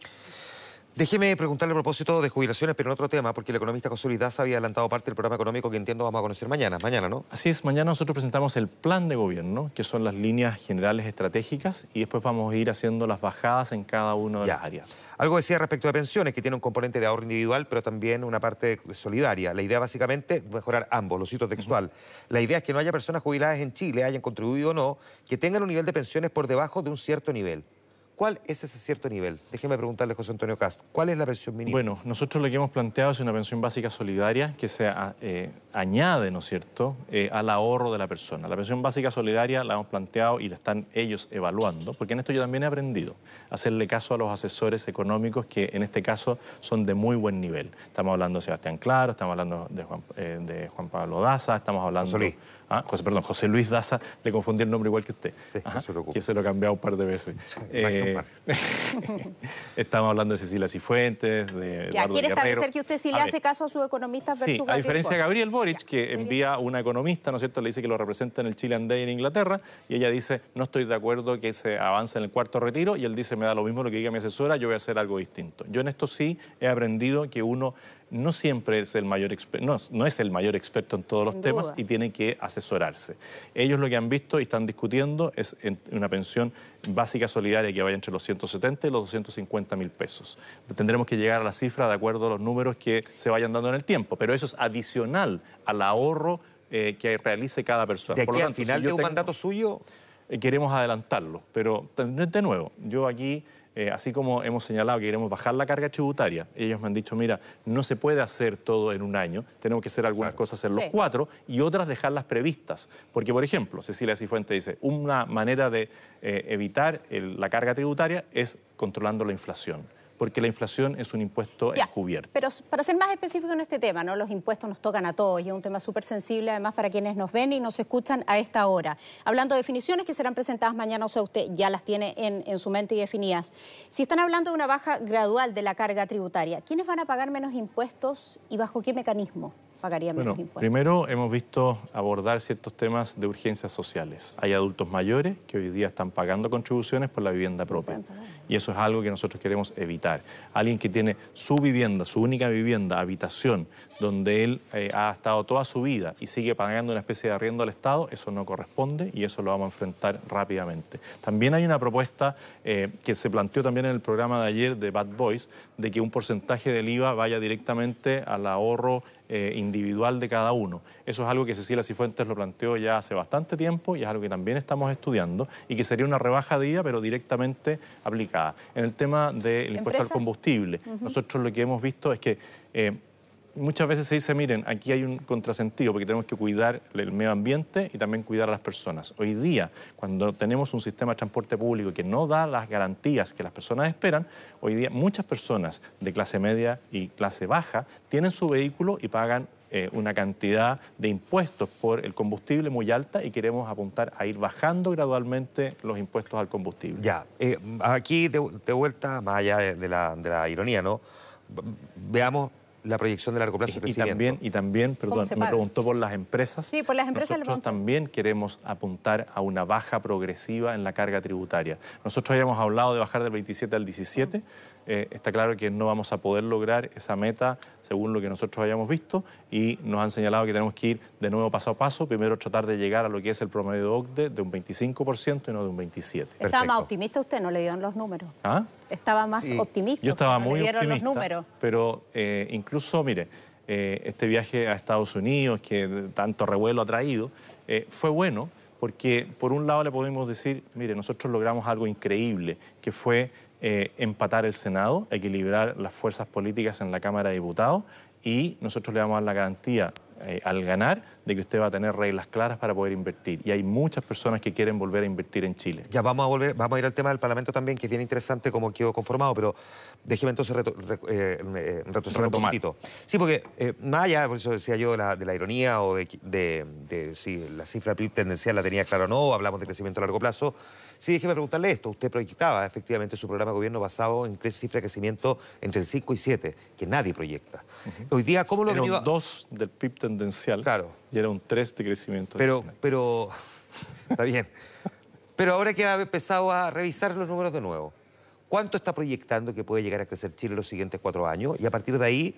Déjeme preguntarle a propósito de jubilaciones, pero en otro tema, porque el economista José Luis Daza había adelantado parte del programa económico que entiendo vamos a conocer mañana. Mañana, ¿no? Así es, mañana nosotros presentamos el plan de gobierno, que son las líneas generales estratégicas, y después vamos a ir haciendo las bajadas en cada una de las áreas. Algo decía respecto de pensiones, que tiene un componente de ahorro individual, pero también una parte solidaria. La idea básicamente mejorar ambos, lo cito textual. La idea es que no haya personas jubiladas en Chile, hayan contribuido o no, que tengan un nivel de pensiones por debajo de un cierto nivel. ¿Cuál es ese cierto nivel? Déjeme preguntarle, José Antonio Cast, ¿cuál es la pensión mínima? Bueno, nosotros lo que hemos planteado es una pensión básica solidaria que se eh, añade, ¿no es cierto?, eh, al ahorro de la persona. La pensión básica solidaria la hemos planteado y la están ellos evaluando, porque en esto yo también he aprendido a hacerle caso a los asesores económicos que en este caso son de muy buen nivel. Estamos hablando de Sebastián Claro, estamos hablando de Juan, eh, de Juan Pablo Daza, estamos hablando... José Luis. Ah, José, perdón, José Luis Daza, le confundí el nombre igual que usted. Sí, se lo que se lo ha cambiado un par de veces. <laughs> estamos hablando de Cecilia Cifuentes, de ya, ¿quiere establecer que usted sí le hace caso a su economista versus Sí, a diferencia de Gabriel Boric, que envía una economista, ¿no es cierto?, le dice que lo representa en el Chilean Day en Inglaterra, y ella dice, no estoy de acuerdo que se avance en el cuarto retiro, y él dice, me da lo mismo lo que diga mi asesora, yo voy a hacer algo distinto. Yo en esto sí he aprendido que uno no siempre es el mayor experto, no, es el mayor experto en todos los temas y tiene que asesorarse. Ellos lo que han visto y están discutiendo es una pensión básica solidaria que vaya entre los 170 y los 250 mil pesos. Tendremos que llegar a la cifra de acuerdo a los números que se vayan dando en el tiempo, pero eso es adicional al ahorro eh, que realice cada persona. ¿De aquí al final de un mandato suyo? Eh, queremos adelantarlo, pero de nuevo, yo aquí eh, así como hemos señalado que queremos bajar la carga tributaria, ellos me han dicho, mira, no se puede hacer todo en un año, tenemos que hacer algunas cosas en los cuatro y otras dejarlas previstas. Porque, por ejemplo, Cecilia Cifuente dice, una manera de eh, evitar la carga tributaria es controlando la inflación porque la inflación es un impuesto encubierto. Pero para ser más específico en este tema, ¿no? los impuestos nos tocan a todos y es un tema súper sensible además para quienes nos ven y nos escuchan a esta hora. Hablando de definiciones que serán presentadas mañana, o sea, usted ya las tiene en, en su mente y definidas. Si están hablando de una baja gradual de la carga tributaria, ¿quiénes van a pagar menos impuestos y bajo qué mecanismo? Pagarían menos impuestos. Primero hemos visto abordar ciertos temas de urgencias sociales. Hay adultos mayores que hoy día están pagando contribuciones por la vivienda propia. Y eso es algo que nosotros queremos evitar. Alguien que tiene su vivienda, su única vivienda, habitación, donde él eh, ha estado toda su vida y sigue pagando una especie de arriendo al Estado, eso no corresponde y eso lo vamos a enfrentar rápidamente. También hay una propuesta eh, que se planteó también en el programa de ayer de Bad Boys, de que un porcentaje del IVA vaya directamente al ahorro eh, individual de cada uno. Eso es algo que Cecilia Cifuentes lo planteó ya hace bastante tiempo y es algo que también estamos estudiando y que sería una rebaja de IVA, pero directamente aplicada. En el tema del impuesto al combustible, nosotros lo que hemos visto es que eh, muchas veces se dice, miren, aquí hay un contrasentido porque tenemos que cuidar el medio ambiente y también cuidar a las personas. Hoy día, cuando tenemos un sistema de transporte público que no da las garantías que las personas esperan, hoy día muchas personas de clase media y clase baja tienen su vehículo y pagan eh, una cantidad de impuestos por el combustible muy alta y queremos apuntar a ir bajando gradualmente los impuestos al combustible. Ya, eh, aquí de, vuelta, más allá de la, de la ironía, ¿no? Veamos la proyección de largo plazo y, también, y también, perdón, me preguntó por las empresas. Sí, por las empresas. Nosotros también queremos apuntar a una baja progresiva en la carga tributaria. Nosotros habíamos hablado de bajar del 27 al 17. Eh, está claro que no vamos a poder lograr esa meta según lo que nosotros hayamos visto y nos han señalado que tenemos que ir de nuevo paso a paso, primero tratar de llegar a lo que es el promedio de OCDE de un 25% y no de un 27%. ¿Estaba más optimista usted? ¿No le dieron los números? ¿Ah? Estaba más optimista. Yo estaba muy le optimista, los números. pero eh, incluso, mire, eh, este viaje a Estados Unidos que tanto revuelo ha traído, fue bueno porque por un lado le podemos decir, mire, nosotros logramos algo increíble, que fue eh, empatar el Senado, equilibrar las fuerzas políticas en la Cámara de Diputados y nosotros le vamos a dar la garantía eh, al ganar de que usted va a tener reglas claras para poder invertir. Y hay muchas personas que quieren volver a invertir en Chile. Ya vamos a volver, vamos a ir al tema del Parlamento también, que es bien interesante cómo quedó conformado, pero déjeme entonces eh, eh, retroceder un poquitito. Sí, porque más allá, por eso decía yo, de la, ironía o de, si la cifra tendencial la tenía clara o no, hablamos de crecimiento a largo plazo. Sí, déjeme preguntarle esto. Usted proyectaba efectivamente su programa de gobierno basado en cifra de crecimiento entre el 5 y 7, que nadie proyecta. Hoy día, ¿cómo lo ha venido...? dos del PIB tendencial. Claro. Y era un 3 de crecimiento. Pero, pero, <laughs> está bien. Pero ahora que ha empezado a revisar los números de nuevo, ¿cuánto está proyectando que puede llegar a crecer Chile en los siguientes cuatro años? Y a partir de ahí,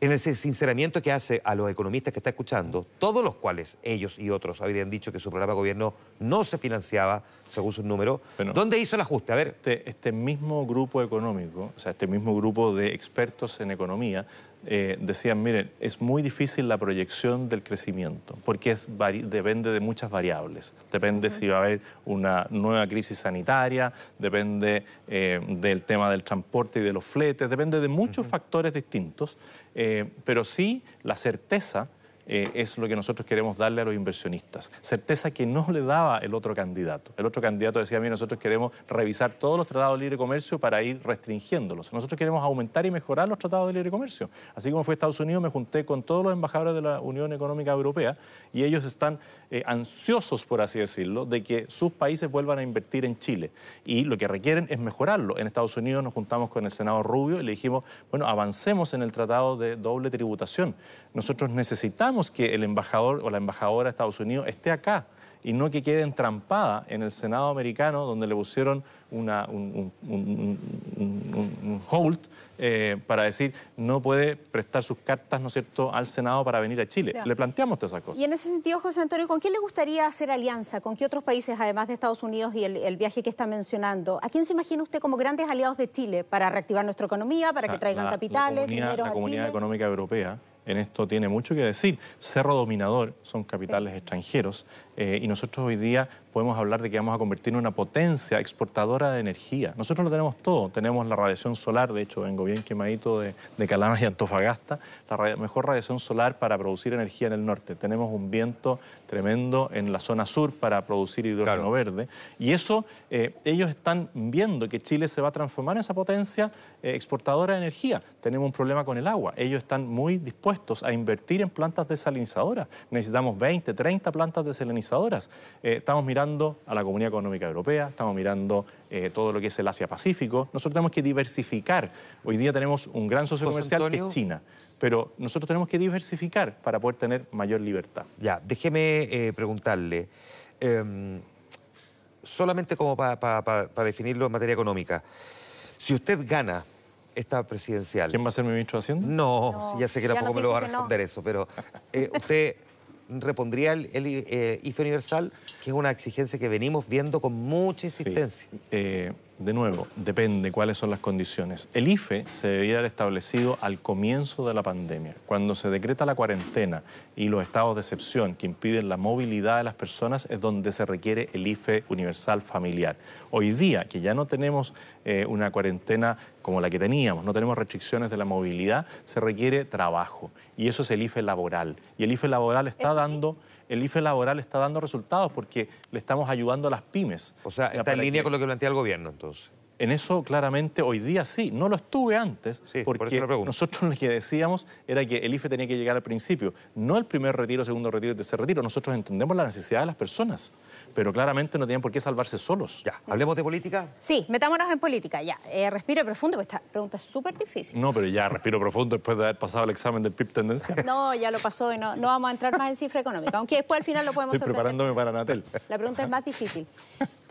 en el sinceramiento que hace a los economistas que está escuchando, todos los cuales ellos y otros habrían dicho que su programa de gobierno no se financiaba según sus números, ¿dónde hizo el ajuste? A ver. Este, este mismo grupo económico, o sea, este mismo grupo de expertos en economía, eh, decían, miren, es muy difícil la proyección del crecimiento, porque es depende de muchas variables. Depende si va a haber una nueva crisis sanitaria, depende eh, del tema del transporte y de los fletes, depende de muchos factores distintos, eh, pero sí la certeza eh, es lo que nosotros queremos darle a los inversionistas. Certeza que no le daba el otro candidato. El otro candidato decía, mira, nosotros queremos revisar todos los tratados de libre comercio para ir restringiéndolos. Nosotros queremos aumentar y mejorar los tratados de libre comercio. Así como fue Estados Unidos, me junté con todos los embajadores de la Unión Económica Europea y ellos están eh, ansiosos, por así decirlo, de que sus países vuelvan a invertir en Chile. Y lo que requieren es mejorarlo. En Estados Unidos nos juntamos con el Senado Rubio y le dijimos, bueno, avancemos en el tratado de doble tributación. Nosotros necesitamos que el embajador o la embajadora de Estados Unidos esté acá y no que quede entrampada en el Senado americano donde le pusieron una, un, hold eh, para decir no puede prestar sus cartas, ¿no es cierto?, al Senado para venir a Chile. Le planteamos todas esas cosas. Y en ese sentido, José Antonio, ¿con quién le gustaría hacer alianza? ¿Con qué otros países, además de Estados Unidos y el, viaje que está mencionando? ¿A quién se imagina usted como grandes aliados de Chile para reactivar nuestra economía, para que traigan capitales, dinero La Comunidad Económica Europea en esto tiene mucho que decir. Cerro Dominador son capitales extranjeros eh, y nosotros hoy día podemos hablar de que vamos a convertirnos en una potencia exportadora de energía. Nosotros lo tenemos todo. Tenemos la radiación solar, de hecho vengo bien quemadito de, de Calama y Antofagasta, la mejor radiación solar para producir energía en el norte. Tenemos un viento tremendo en la zona sur para producir hidrógeno verde. Y eso, eh, ellos están viendo que Chile se va a transformar en esa potencia eh, exportadora de energía. Tenemos un problema con el agua. Ellos están muy dispuestos a invertir en plantas desalinizadoras. Necesitamos 20, 30 plantas desalinizadoras. Eh, estamos mirando a la Comunidad Económica Europea, estamos mirando eh, todo lo que es el Asia-Pacífico. Nosotros tenemos que diversificar. Hoy día tenemos un gran socio comercial que es China, pero nosotros tenemos que diversificar para poder tener mayor libertad. Ya, déjeme eh, preguntarle, em, solamente como para definirlo en materia económica, si usted gana esta presidencial... ¿Quién va a ser mi ministro de Hacienda? No, ya sé que tampoco me lo va a responder eso, pero eh, usted repondría el, eh, IFE universal, que es una exigencia que venimos viendo con mucha insistencia. Eh, de nuevo, depende cuáles son las condiciones. El IFE se debía haber establecido al comienzo de la pandemia. Cuando se decreta la cuarentena y los estados de excepción que impiden la movilidad de las personas es donde se requiere el IFE universal familiar. Hoy día, que ya no tenemos eh, una cuarentena como la que teníamos, no tenemos restricciones de la movilidad, se requiere trabajo. Y eso es el IFE laboral. Y el IFE laboral está dando el IFE laboral está dando resultados porque le estamos ayudando a las pymes. O sea, está en línea con lo que plantea el gobierno, entonces. En eso claramente hoy día sí, no lo estuve antes, porque nosotros <laughs> lo que decíamos era que el IFE tenía que llegar al principio, no el primer retiro, segundo retiro y tercer retiro. Nosotros entendemos la necesidad de las personas, pero claramente no tienen por qué salvarse solos. Ya, ¿hablemos de política? Sí, metámonos en política, ya. Eh, respiro profundo, porque esta pregunta es súper difícil. No, pero ya, respiro profundo después de haber pasado el examen del PIB tendencia. No, ya lo pasó y no, no vamos a entrar más en cifra económica, aunque después al final lo podemos Estoy preparándome para Natel. La pregunta es más difícil.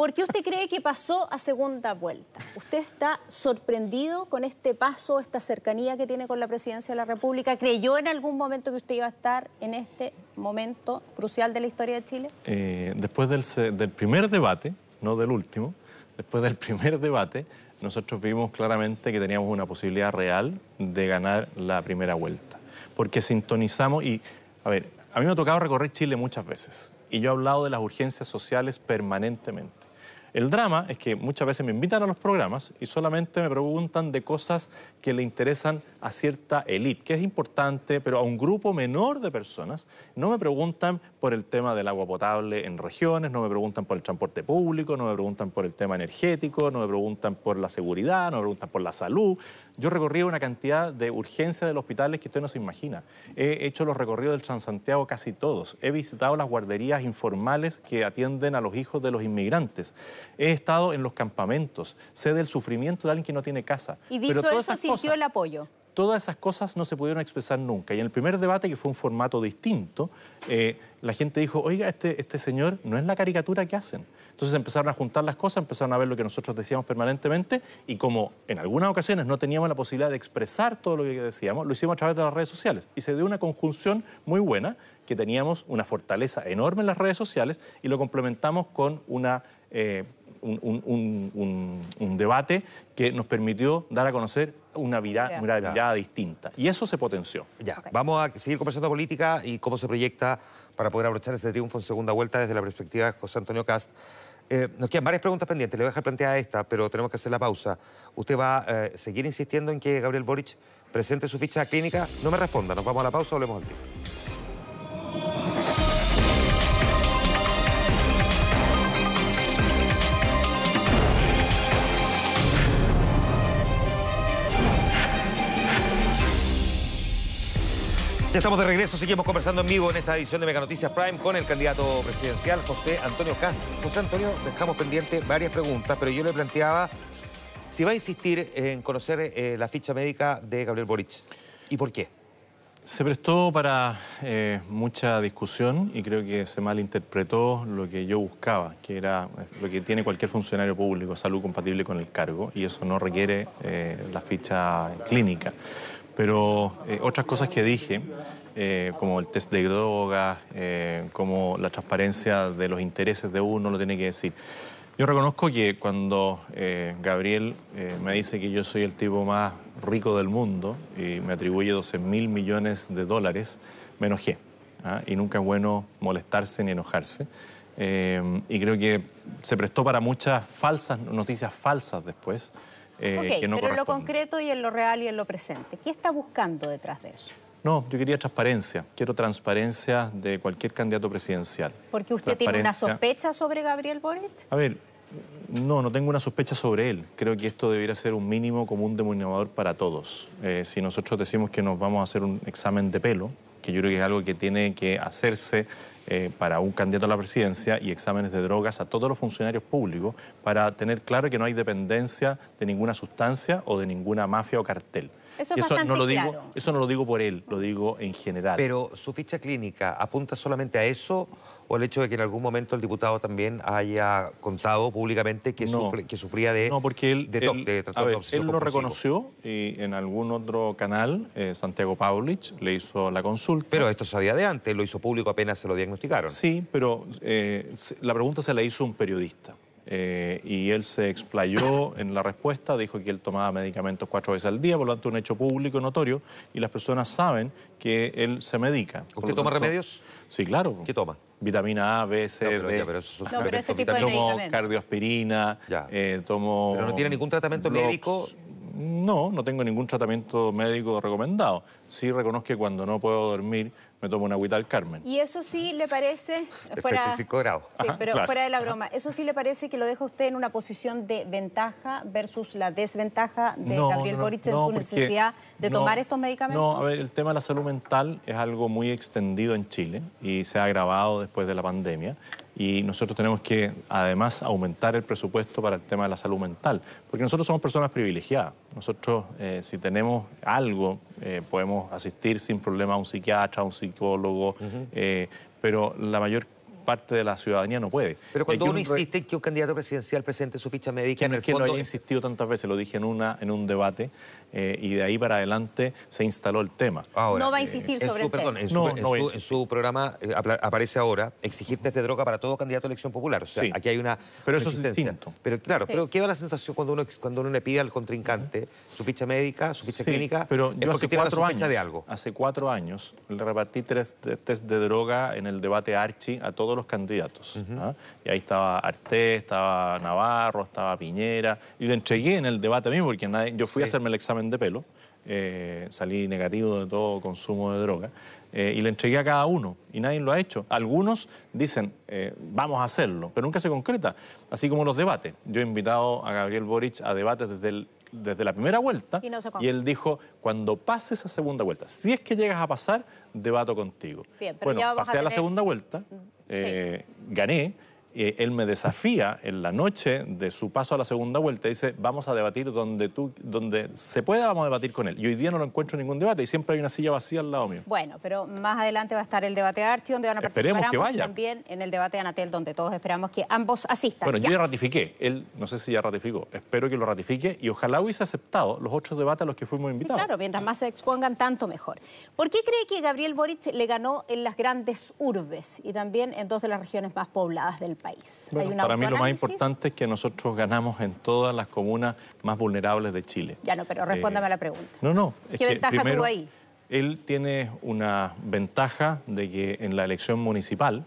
¿Por qué usted cree que pasó a segunda vuelta? ¿Usted está sorprendido con este paso, esta cercanía que tiene con la presidencia de la República? ¿Creyó en algún momento que usted iba a estar en este momento crucial de la historia de Chile? Eh, después del, del primer debate, no del último, después del primer debate, nosotros vimos claramente que teníamos una posibilidad real de ganar la primera vuelta. Porque sintonizamos y, a ver, a mí me ha tocado recorrer Chile muchas veces y yo he hablado de las urgencias sociales permanentemente. El drama es que muchas veces me invitan a los programas y solamente me preguntan de cosas que le interesan a cierta élite, que es importante, pero a un grupo menor de personas. No me preguntan por el tema del agua potable en regiones, no me preguntan por el transporte público, no me preguntan por el tema energético, no me preguntan por la seguridad, no me preguntan por la salud. Yo he recorrido una cantidad de urgencias de los hospitales que usted no se imagina. He hecho los recorridos del Transantiago casi todos. He visitado las guarderías informales que atienden a los hijos de los inmigrantes. He estado en los campamentos, sé del sufrimiento de alguien que no tiene casa. Y visto Pero eso, sintió el apoyo todas esas cosas no se pudieron expresar nunca. Y en el primer debate, que fue un formato distinto, eh, la gente dijo, oiga, este, este señor no es la caricatura que hacen. Entonces empezaron a juntar las cosas, empezaron a ver lo que nosotros decíamos permanentemente y como en algunas ocasiones no teníamos la posibilidad de expresar todo lo que decíamos, lo hicimos a través de las redes sociales. Y se dio una conjunción muy buena, que teníamos una fortaleza enorme en las redes sociales y lo complementamos con una... Eh, un, debate que nos permitió dar a conocer una, mirada, distinta. Y eso se potenció. Ya, vamos a seguir conversando política y cómo se proyecta para poder aprovechar ese triunfo en segunda vuelta desde la perspectiva de José Antonio Cast. Eh, nos quedan varias preguntas pendientes, le voy a dejar planteada esta, pero tenemos que hacer la pausa. ¿Usted va a eh, seguir insistiendo en que Gabriel Boric presente su ficha clínica? No me responda, nos vamos a la pausa hablemos al tiempo. Ya estamos de regreso, seguimos conversando en vivo en esta edición de Mega Noticias Prime con el candidato presidencial José Antonio Cast. José Antonio, dejamos pendiente varias preguntas, pero yo le planteaba si va a insistir en conocer eh, la ficha médica de Gabriel Boric. ¿Y por qué? Se prestó para eh, mucha discusión y creo que se malinterpretó lo que yo buscaba, que era eh, lo que tiene cualquier funcionario público, salud compatible con el cargo, y eso no requiere la ficha clínica. Pero eh, otras cosas que dije, eh, como el test de droga, eh, como la transparencia de los intereses de uno, lo tiene que decir. Yo reconozco que cuando Gabriel me dice que yo soy el tipo más rico del mundo y me atribuye 12 mil millones de dólares, me enojé. ¿ah? Y nunca es bueno molestarse ni enojarse. y creo que se prestó para muchas falsas noticias falsas después. Eh, pero en lo concreto y en lo real y en lo presente, ¿qué está buscando detrás de eso? No, yo quería transparencia. Quiero transparencia de cualquier candidato presidencial. ¿Porque usted tiene una sospecha sobre Gabriel Boric? A ver, no, no tengo una sospecha sobre él. Creo que esto debería ser un mínimo común denominador para todos. Eh, si nosotros decimos que nos vamos a hacer un examen de pelo, que yo creo que es algo que tiene que hacerse eh, para un candidato a la presidencia y exámenes de drogas a todos los funcionarios públicos para tener claro que no hay dependencia de ninguna sustancia o de ninguna mafia o cartel. Eso, no lo digo, claro. eso no lo digo por él, lo digo en general. Pero su ficha clínica apunta solamente a eso o el hecho de que en algún momento el diputado también haya contado públicamente que, que sufría de No, porque él, de, él, lo reconoció y en algún otro canal, eh, Santiago Paulich, le hizo la consulta. Pero esto sabía de antes, lo hizo público apenas se lo diagnosticaron. Sí, pero eh, la pregunta se la hizo un periodista. Eh, y él se explayó en la respuesta, dijo que él tomaba medicamentos cuatro veces al día, por lo tanto un hecho público notorio, y las personas saben que él se medica. ¿Usted toma remedios? Sí, claro. ¿Qué toma? Vitamina A, B, C, no, D. pero eso no, pero este tipo de tomo cardioaspirina, eh, tomo... ¿Pero no tiene ningún tratamiento médico? No, no tengo ningún tratamiento médico recomendado. Sí reconozco que cuando no puedo dormir me tomo una agüita del Carmen. Y eso sí le parece... Fuera. Sí, pero fuera de la broma. ¿Eso sí le parece que lo deja usted en una posición de ventaja versus la desventaja de Gabriel Boric en su necesidad de tomar estos medicamentos? No, a ver, el tema de la salud mental es algo muy extendido en Chile y se ha agravado después de la pandemia y nosotros tenemos que además aumentar el presupuesto para el tema de la salud mental, porque nosotros somos personas privilegiadas. Nosotros, eh, si tenemos algo, eh, podemos asistir sin problema a un psiquiatra, a un psicólogo, eh, pero la mayor parte de la ciudadanía no puede. Pero cuando uno insiste en que un candidato presidencial presente su ficha médica, en el que fondo... no haya insistido tantas veces, lo dije en, una, en un debate, eh, y de ahí para adelante se instaló el tema. no va a insistir sobre el tema. En su, programa eh, aparece ahora exigir test de droga para todo candidato a elección popular. O sea, aquí hay una Pero eso es distinto. Pero claro, pero ¿qué va la sensación cuando uno, cuando uno le pide al contrincante su ficha médica, su ficha clínica? Pero yo hace cuatro años, de algo. Hace cuatro años le repartí tres test de droga en el debate Archi a todos los candidatos. ¿ah? Y ahí estaba Artés, estaba Navarro, estaba Piñera. Y le entregué en el debate mismo, porque nadie, yo fui a hacerme el examen de pelo, eh, salí negativo de todo consumo de droga, eh, y le entregué a cada uno, y nadie lo ha hecho. Algunos dicen, eh, vamos a hacerlo, pero nunca se concreta, así como los debates. Yo he invitado a Gabriel Boric a debates desde, desde la primera vuelta, y, él dijo, cuando pases esa segunda vuelta, si es que llegas a pasar, debato contigo. bueno, pasé a, la segunda vuelta, mm, gané, eh, él me desafía en la noche de su paso a la segunda vuelta y dice, vamos a debatir donde, tú, donde se pueda, vamos a debatir con él. Y hoy día no lo encuentro en ningún debate y siempre hay una silla vacía al lado mío. Bueno, pero más adelante va a estar el debate de donde van a participar Esperemos que también en el debate de Anatel, donde todos esperamos que ambos asistan. Bueno, yo ya ratifiqué, él no sé si ya ratificó, espero que lo ratifique y ojalá hubiese aceptado los otros debates a los que fuimos invitados. claro, mientras más se expongan, tanto mejor. ¿Por qué cree que Gabriel Boric le ganó en las grandes urbes y también en dos de las regiones más pobladas del país? Una para mí lo más importante es que nosotros ganamos en todas las comunas más vulnerables de Chile. Ya no, pero respóndame a la pregunta. No, no. ¿Qué ventaja tuvo ahí? Él tiene una ventaja de que en la elección municipal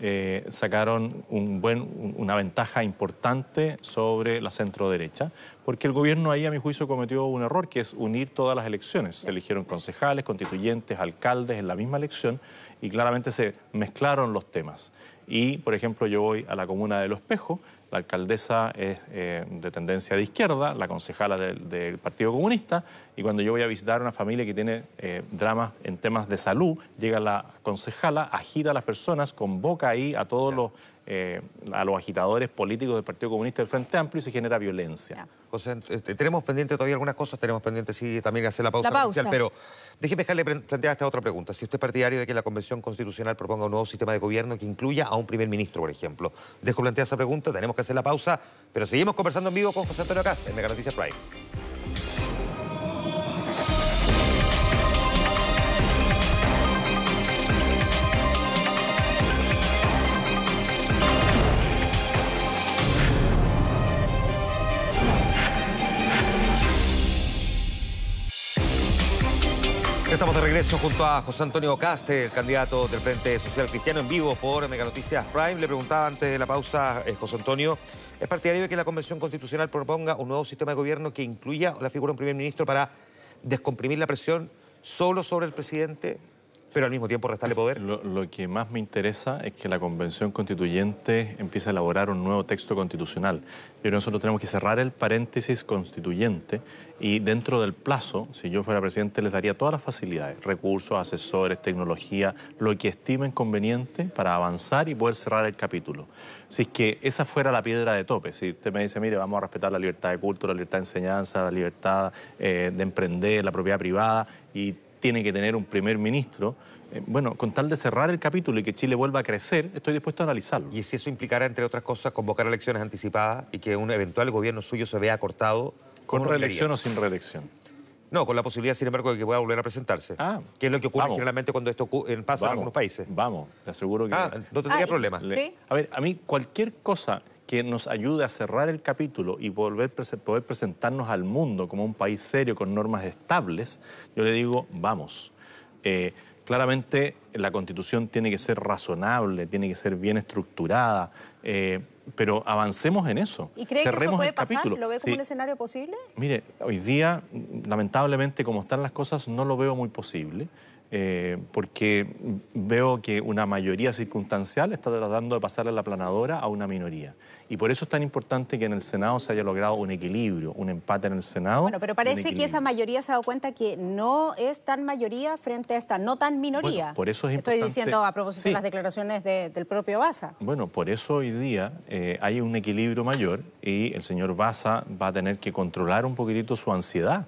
eh, sacaron un buen, una ventaja importante sobre la centro derecha, porque el gobierno ahí, a mi juicio, cometió un error, que es unir todas las elecciones. Se eligieron concejales, constituyentes, alcaldes en la misma elección y claramente se mezclaron los temas. Y, por ejemplo, yo voy a la comuna de Los Espejos, la alcaldesa es eh, de tendencia de izquierda, la concejala del, Partido Comunista, y cuando yo voy a visitar una familia que tiene eh, dramas en temas de salud, llega la concejala, agita a las personas, convoca ahí a todos los eh, a los agitadores políticos del Partido Comunista del Frente Amplio y se genera violencia. José, este, tenemos pendiente todavía algunas cosas, tenemos pendiente sí también hacer la pausa, la pero déjeme dejarle plantear esta otra pregunta. Si usted es partidario de que la Convención Constitucional proponga un nuevo sistema de gobierno que incluya a un primer ministro, por ejemplo, dejo plantear esa pregunta, tenemos que hacer la pausa, pero seguimos conversando en vivo con José Antonio Cast en Mega Noticias Prime. Estamos de regreso junto a José Antonio Caste, el candidato del Frente Social Cristiano en vivo por Mega Noticias Prime. Le preguntaba antes de la pausa, eh, José Antonio, ¿es partidario de que la Convención Constitucional proponga un nuevo sistema de gobierno que incluya la figura de un primer ministro para descomprimir la presión solo sobre el presidente? Pero al mismo tiempo restarle poder. Lo, que más me interesa es que la Convención Constituyente empiece a elaborar un nuevo texto constitucional. Pero nosotros tenemos que cerrar el paréntesis constituyente y dentro del plazo, si yo fuera presidente, les daría todas las facilidades, recursos, asesores, tecnología, lo que estimen conveniente para avanzar y poder cerrar el capítulo. Si es que esa fuera la piedra de tope, si usted me dice, mire, vamos a respetar la libertad de culto, la libertad de enseñanza, la libertad eh, de emprender, la propiedad privada y tiene que tener un primer ministro, eh, bueno, con tal de cerrar el capítulo y que Chile vuelva a crecer, estoy dispuesto a analizarlo. ¿Y si eso implicara, entre otras cosas, convocar elecciones anticipadas y que un eventual gobierno suyo se vea cortado? ¿Con reelección o sin reelección? No, con la posibilidad, sin embargo, de que pueda volver a presentarse. Ah, que es lo que ocurre generalmente cuando esto pasa en algunos países. Vamos, te aseguro que... Ah, no tendría problema. A ver, a mí cualquier cosa que nos ayude a cerrar el capítulo y poder presentarnos al mundo como un país serio con normas estables, yo le digo, vamos. Eh, claramente la constitución tiene que ser razonable, tiene que ser bien estructurada, eh, pero avancemos en eso. ¿Y cree que eso puede pasar? ¿Lo ve como un escenario posible? Mire, hoy día, lamentablemente, como están las cosas, no lo veo muy posible. Eh, porque veo que una mayoría circunstancial está tratando de pasarle la planadora a una minoría. Y por eso es tan importante que en el Senado se haya logrado un equilibrio, un empate en el Senado. Bueno, pero parece que esa mayoría se ha dado cuenta que no es tan mayoría frente a esta no tan minoría. por eso es Estoy diciendo a propósito de las declaraciones del propio Baza. Bueno, por eso hoy día eh, hay un equilibrio mayor y el señor Baza va a tener que controlar un poquitito su ansiedad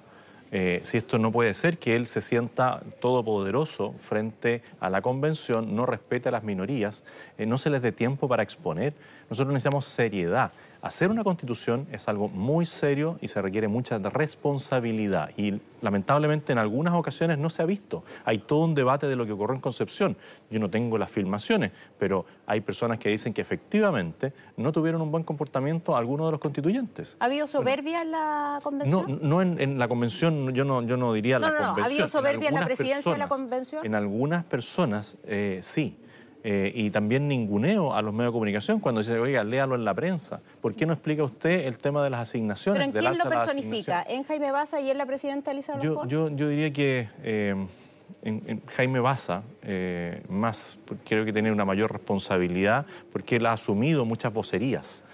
eh, si esto no puede ser, que él se sienta todopoderoso frente a la convención, no respete a las minorías, eh, no se les dé tiempo para exponer. Nosotros necesitamos seriedad. Hacer una constitución es algo muy serio y se requiere mucha responsabilidad. Y lamentablemente en algunas ocasiones no se ha visto. Hay todo un debate de lo que ocurrió en Concepción. Yo no tengo las filmaciones, pero hay personas que dicen que efectivamente no tuvieron un buen comportamiento algunos de los constituyentes. ¿Ha habido soberbia en la convención? No, no en, la convención, yo no, yo no diría la convención. No, ¿Ha habido soberbia en, la presidencia de la convención? En algunas personas eh, sí. Eh, y también ninguneo a los medios de comunicación cuando dice, oiga, léalo en la prensa. ¿Por qué no explica usted el tema de las asignaciones? ¿Pero en quién lo personifica? ¿En Jaime Baza y en la presidenta Elizabeth yo, yo, yo, diría que eh, en, Jaime Baza, eh, más creo que tiene una mayor responsabilidad porque él ha asumido muchas vocerías.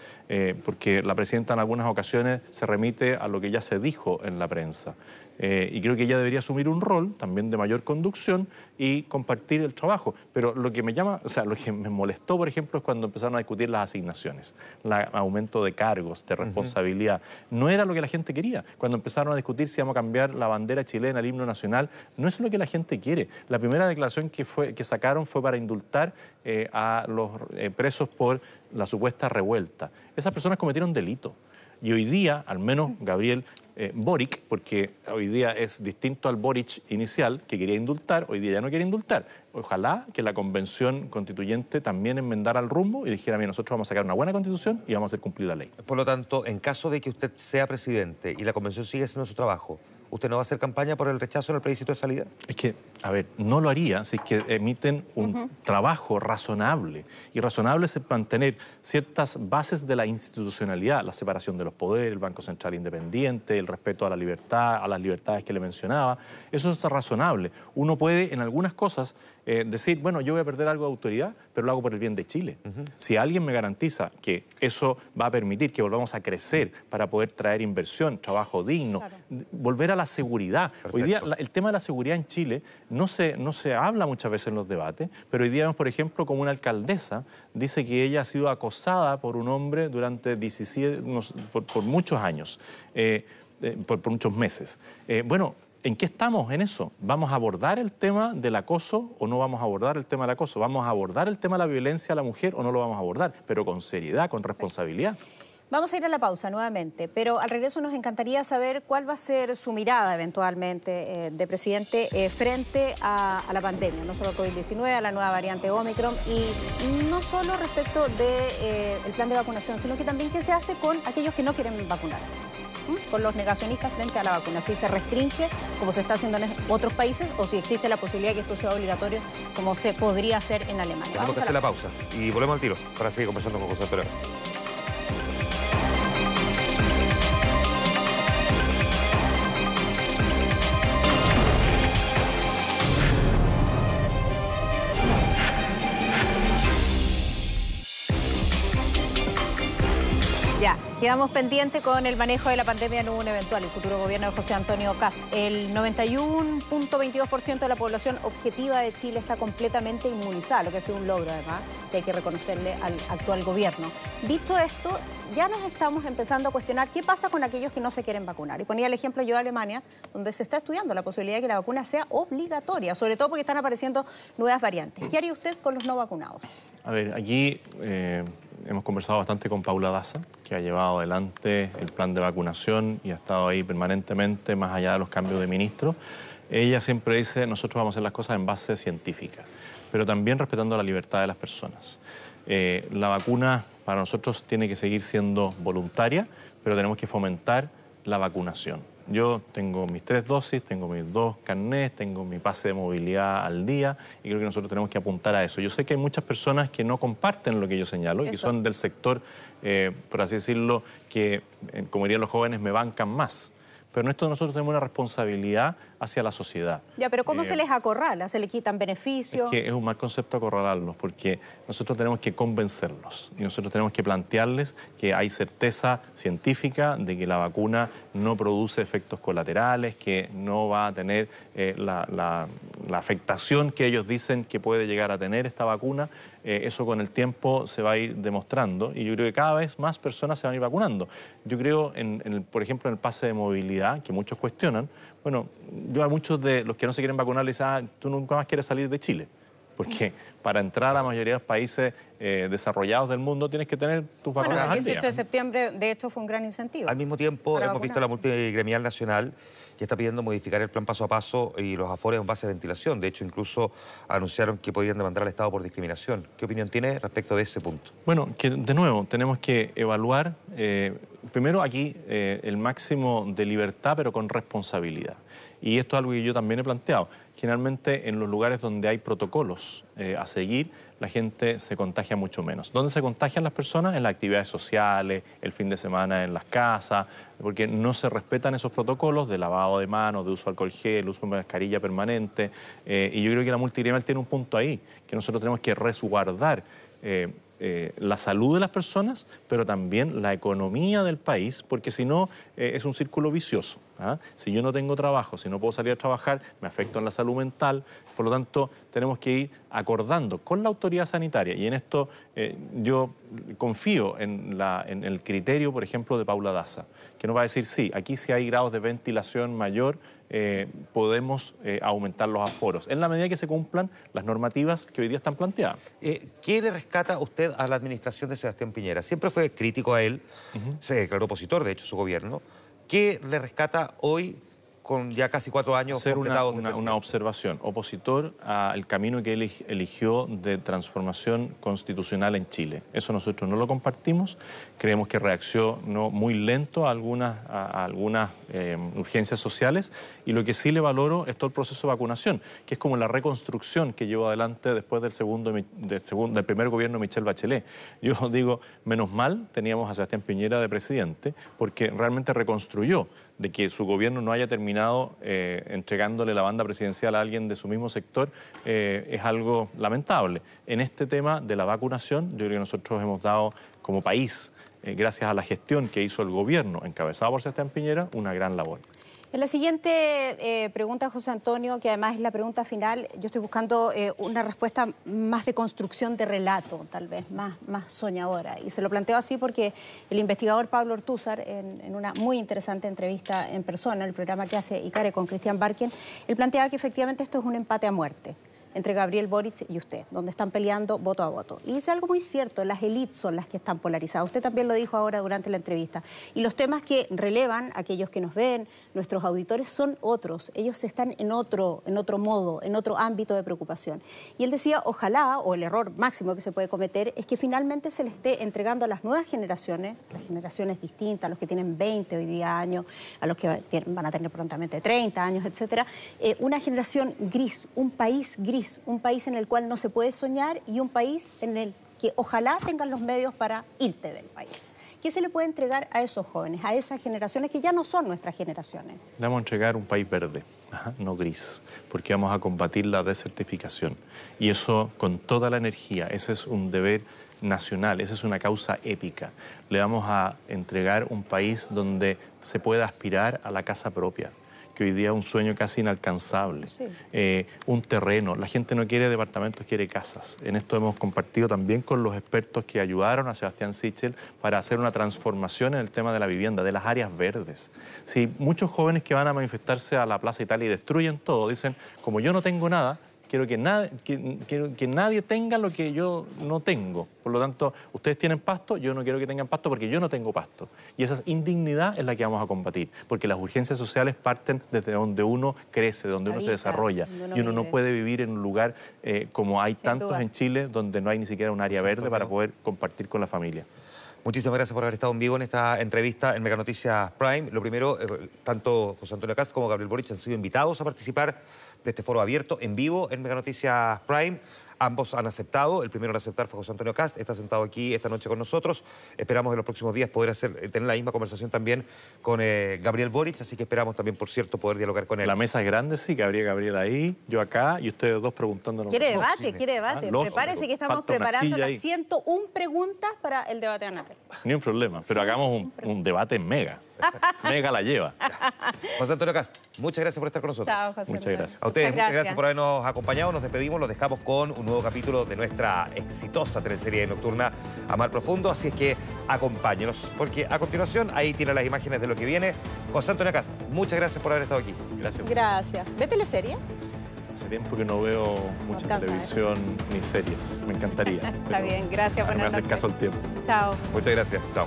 Porque la presidenta en algunas ocasiones se remite a lo que ya se dijo en la prensa. Eh, y creo que ella debería asumir un rol también de mayor conducción y compartir el trabajo. Pero lo que me llama, o sea, lo que me molestó, por ejemplo, es cuando empezaron a discutir las asignaciones, el aumento de cargos, de responsabilidad. No era lo que la gente quería. Cuando empezaron a discutir si íbamos a cambiar la bandera chilena, el himno nacional, no es lo que la gente quiere. La primera declaración que, fue, que sacaron fue para indultar eh, a los eh, presos por la supuesta revuelta. Esas personas cometieron delito. Y hoy día, al menos Gabriel eh, Boric, porque hoy día es distinto al Boric inicial, que quería indultar, hoy día ya no quiere indultar. Ojalá que la convención constituyente también enmendara el rumbo y dijera, mira, nosotros vamos a sacar una buena constitución y vamos a hacer cumplir la ley. Por lo tanto, en caso de que usted sea presidente y la convención siga haciendo su trabajo, ¿Usted no va a hacer campaña por el rechazo en el plebiscito de salida? Es que, a ver, no lo haría si es que emiten un trabajo razonable. Y razonable es mantener ciertas bases de la institucionalidad, la separación de los poderes, el Banco Central Independiente, el respeto a la libertad, a las libertades que le mencionaba. Eso es razonable. Uno puede, en algunas cosas, eh, decir, bueno, yo voy a perder algo de autoridad, pero lo hago por el bien de Chile. Si alguien me garantiza que eso va a permitir que volvamos a crecer para poder traer inversión, trabajo digno, volver a la seguridad. Hoy día el tema de la seguridad en Chile no se, no se habla muchas veces en los debates, pero hoy día vemos, por ejemplo, como una alcaldesa dice que ella ha sido acosada por un hombre durante 17, por, muchos años. Eh, eh, por, muchos meses. bueno, ¿En qué estamos en eso? ¿Vamos a abordar el tema del acoso o no vamos a abordar el tema del acoso? ¿Vamos a abordar el tema de la violencia a la mujer o no lo vamos a abordar? Pero con seriedad, con responsabilidad. Vamos a ir a la pausa nuevamente, pero al regreso nos encantaría saber cuál va a ser su mirada eventualmente eh, de presidente eh, frente a, la pandemia, no solo COVID-19, a la nueva variante Omicron y no solo respecto del de, eh, plan de vacunación, sino que también qué se hace con aquellos que no quieren vacunarse con los negacionistas frente a la vacuna. Si se restringe, como se está haciendo en otros países, o si existe la posibilidad de que esto sea obligatorio, como se podría hacer en Alemania. Vamos que hacer la... pausa y volvemos al tiro para seguir conversando con José Antonio. Quedamos pendientes con el manejo de la pandemia en un eventual y futuro gobierno de José Antonio Cast. El 91.22% de la población objetiva de Chile está completamente inmunizada, lo que ha sido un logro además, que hay que reconocerle al actual gobierno. Dicho esto, ya nos estamos empezando a cuestionar qué pasa con aquellos que no se quieren vacunar. Y ponía el ejemplo yo de Alemania, donde se está estudiando la posibilidad de que la vacuna sea obligatoria, sobre todo porque están apareciendo nuevas variantes. ¿Qué haría usted con los no vacunados? A ver, aquí eh, hemos conversado bastante con Paula Daza, que ha llevado adelante el plan de vacunación y ha estado ahí permanentemente, más allá de los cambios de ministro. Ella siempre dice, nosotros vamos a hacer las cosas en base científica, pero también respetando la libertad de las personas. Eh, la vacuna para nosotros tiene que seguir siendo voluntaria, pero tenemos que fomentar la vacunación. Yo tengo mis tres dosis, tengo mis dos carnets, tengo mi pase de movilidad al día y creo que nosotros tenemos que apuntar a eso. Yo sé que hay muchas personas que no comparten lo que yo señalo y que son del sector, eh, por así decirlo, que, eh, como dirían los jóvenes, me bancan más pero en esto nosotros tenemos una responsabilidad hacia la sociedad. Ya, pero ¿cómo se eh, les acorrala? ¿Se les quitan beneficios? Es que es un mal concepto acorralarlos, porque nosotros tenemos que convencerlos y nosotros tenemos que plantearles que hay certeza científica de que la vacuna no produce efectos colaterales, que no va a tener eh, la, afectación que ellos dicen que puede llegar a tener esta vacuna. Eh, eso con el tiempo se va a ir demostrando y yo creo que cada vez más personas se van a ir vacunando. Yo creo, en, por ejemplo, en el pase de movilidad, que muchos cuestionan, bueno, yo a muchos de los que no se quieren vacunar les digo, ah, tú nunca más quieres salir de Chile. Porque para entrar a la mayoría de los países eh, desarrollados del mundo tienes que tener tus vacunas bueno, el 18 de septiembre, de hecho, fue un gran incentivo. Al mismo tiempo, hemos visto la multigremial nacional que está pidiendo modificar el plan paso a paso y los afores en base de ventilación. De hecho, incluso anunciaron que podían demandar al Estado por discriminación. ¿Qué opinión tiene respecto de ese punto? Bueno, que de nuevo, tenemos que evaluar, eh, primero aquí, eh, el máximo de libertad, pero con responsabilidad. Y esto es algo que yo también he planteado. Generalmente en los lugares donde hay protocolos eh, a seguir, la gente se contagia mucho menos. ¿Dónde se contagian las personas? En las actividades sociales, el fin de semana en las casas, porque no se respetan esos protocolos de lavado de manos, de uso de alcohol gel, uso de mascarilla permanente. Eh, y yo creo que la multigremial tiene un punto ahí, que nosotros tenemos que resguardar. Eh, eh, la salud de las personas, pero también la economía del país, porque si no eh, es un círculo vicioso. ¿ah? Si yo no tengo trabajo, si no puedo salir a trabajar, me afecto en la salud mental. Por lo tanto, tenemos que ir acordando con la autoridad sanitaria. Y en esto eh, yo confío en, en, el criterio, por ejemplo, de Paula Daza, que nos va a decir, sí, aquí sí hay grados de ventilación mayor, eh, podemos eh, aumentar los aforos, en la medida que se cumplan las normativas que hoy día están planteadas. Eh, ¿Qué le rescata usted a la administración de Sebastián Piñera? Siempre fue crítico a él, se declaró opositor, de hecho, su gobierno. ¿Qué le rescata hoy con ya casi cuatro años Hacer una, una, observación. Opositor al camino que él eligió de transformación constitucional en Chile. Eso nosotros no lo compartimos. Creemos que reaccionó muy lento a algunas, a, algunas eh, urgencias sociales y lo que sí le valoro es todo el proceso de vacunación, que es como la reconstrucción que llevó adelante después del, segundo, del, segundo, del primer gobierno de Michelle Bachelet. Yo digo, menos mal teníamos a Sebastián Piñera de presidente porque realmente reconstruyó de que su gobierno no haya terminado eh, entregándole la banda presidencial a alguien de su mismo sector eh, es algo lamentable. En este tema de la vacunación, yo creo que nosotros hemos dado como país, eh, gracias a la gestión que hizo el gobierno encabezado por Sebastián Piñera, una gran labor. En la siguiente eh, pregunta, José Antonio, que además es la pregunta final, yo estoy buscando eh, una respuesta más de construcción de relato, tal vez, más, más soñadora. Y se lo planteo así porque el investigador Pablo Ortúzar, en, una muy interesante entrevista en persona, el programa que hace ICARE con Cristian Barken, él planteaba que efectivamente esto es un empate a muerte entre Gabriel Boric y usted, donde están peleando voto a voto. Y dice algo muy cierto, las élites son las que están polarizadas. Usted también lo dijo ahora durante la entrevista. Y los temas que relevan, aquellos que nos ven, nuestros auditores, son otros. Ellos están en otro, en otro modo, en otro ámbito de preocupación. Y él decía, ojalá, o el error máximo que se puede cometer, es que finalmente se le esté entregando a las nuevas generaciones, las generaciones distintas, los que tienen 20 hoy día años, a los que van a tener prontamente 30 años, etcétera, eh, una generación gris, un país gris un país en el cual no se puede soñar y un país en el que ojalá tengan los medios para irte del país. ¿qué se le puede entregar a esos jóvenes, a esas generaciones que ya no son nuestras generaciones? Le vamos a entregar un país verde, no gris, porque vamos a combatir la desertificación. Y eso con toda la energía, ese es un deber nacional, esa es una causa épica. Le vamos a entregar un país donde se pueda aspirar a la casa propia que hoy día es un sueño casi inalcanzable. Eh, un terreno, la gente no quiere departamentos, quiere casas. En esto hemos compartido también con los expertos que ayudaron a Sebastián Sichel para hacer una transformación en el tema de la vivienda, de las áreas verdes. Si muchos jóvenes que van a manifestarse a la Plaza Italia y destruyen todo, dicen, como yo no tengo nada, quiero que, que, nadie tenga lo que yo no tengo. Por lo tanto, ustedes tienen pasto, yo no quiero que tengan pasto porque yo no tengo pasto. Y esa indignidad es la que vamos a combatir, porque las urgencias sociales parten desde donde uno crece, donde uno se desarrolla. y uno no puede vivir en un lugar eh, como hay tantos en Chile, donde no hay ni siquiera un área verde para poder compartir con la familia. Muchísimas gracias por haber estado en vivo en esta entrevista en Mega Noticias Prime. Lo primero, eh, tanto José Antonio Cast como Gabriel Boric han sido invitados a participar de este foro abierto en vivo en Mega Noticias Prime. Ambos han aceptado. El primero en aceptar fue José Antonio Cast. Está sentado aquí esta noche con nosotros. Esperamos en los próximos días poder hacer, eh, tener la misma conversación también con eh, Gabriel Boric. Así que esperamos también, por cierto, poder dialogar con él. La mesa es grande, sí, que habría Gabriel ahí, yo acá y ustedes dos preguntándonos. Quiere debate, quiere debate. Ah, Prepárese que estamos preparando las 101 preguntas para el debate de Ni un problema, pero hagamos un, un debate mega. <laughs> Mega la lleva. José Antonio Cast, muchas gracias por estar con nosotros. muchas gracias. A ustedes, muchas gracias. por habernos acompañado. Nos despedimos, los dejamos con un nuevo capítulo de nuestra exitosa teleserie nocturna Amar Profundo. Así es que acompáñenos, porque a continuación ahí tiene las imágenes de lo que viene. José Antonio Cast, muchas gracias por haber estado aquí. Gracias. Gracias. ¿Ve teleserie? Hace tiempo que no veo mucha televisión ni series. Me encantaría. <laughs> Está bien, gracias. Me hace caso el tiempo. Chao. Muchas gracias. Chao.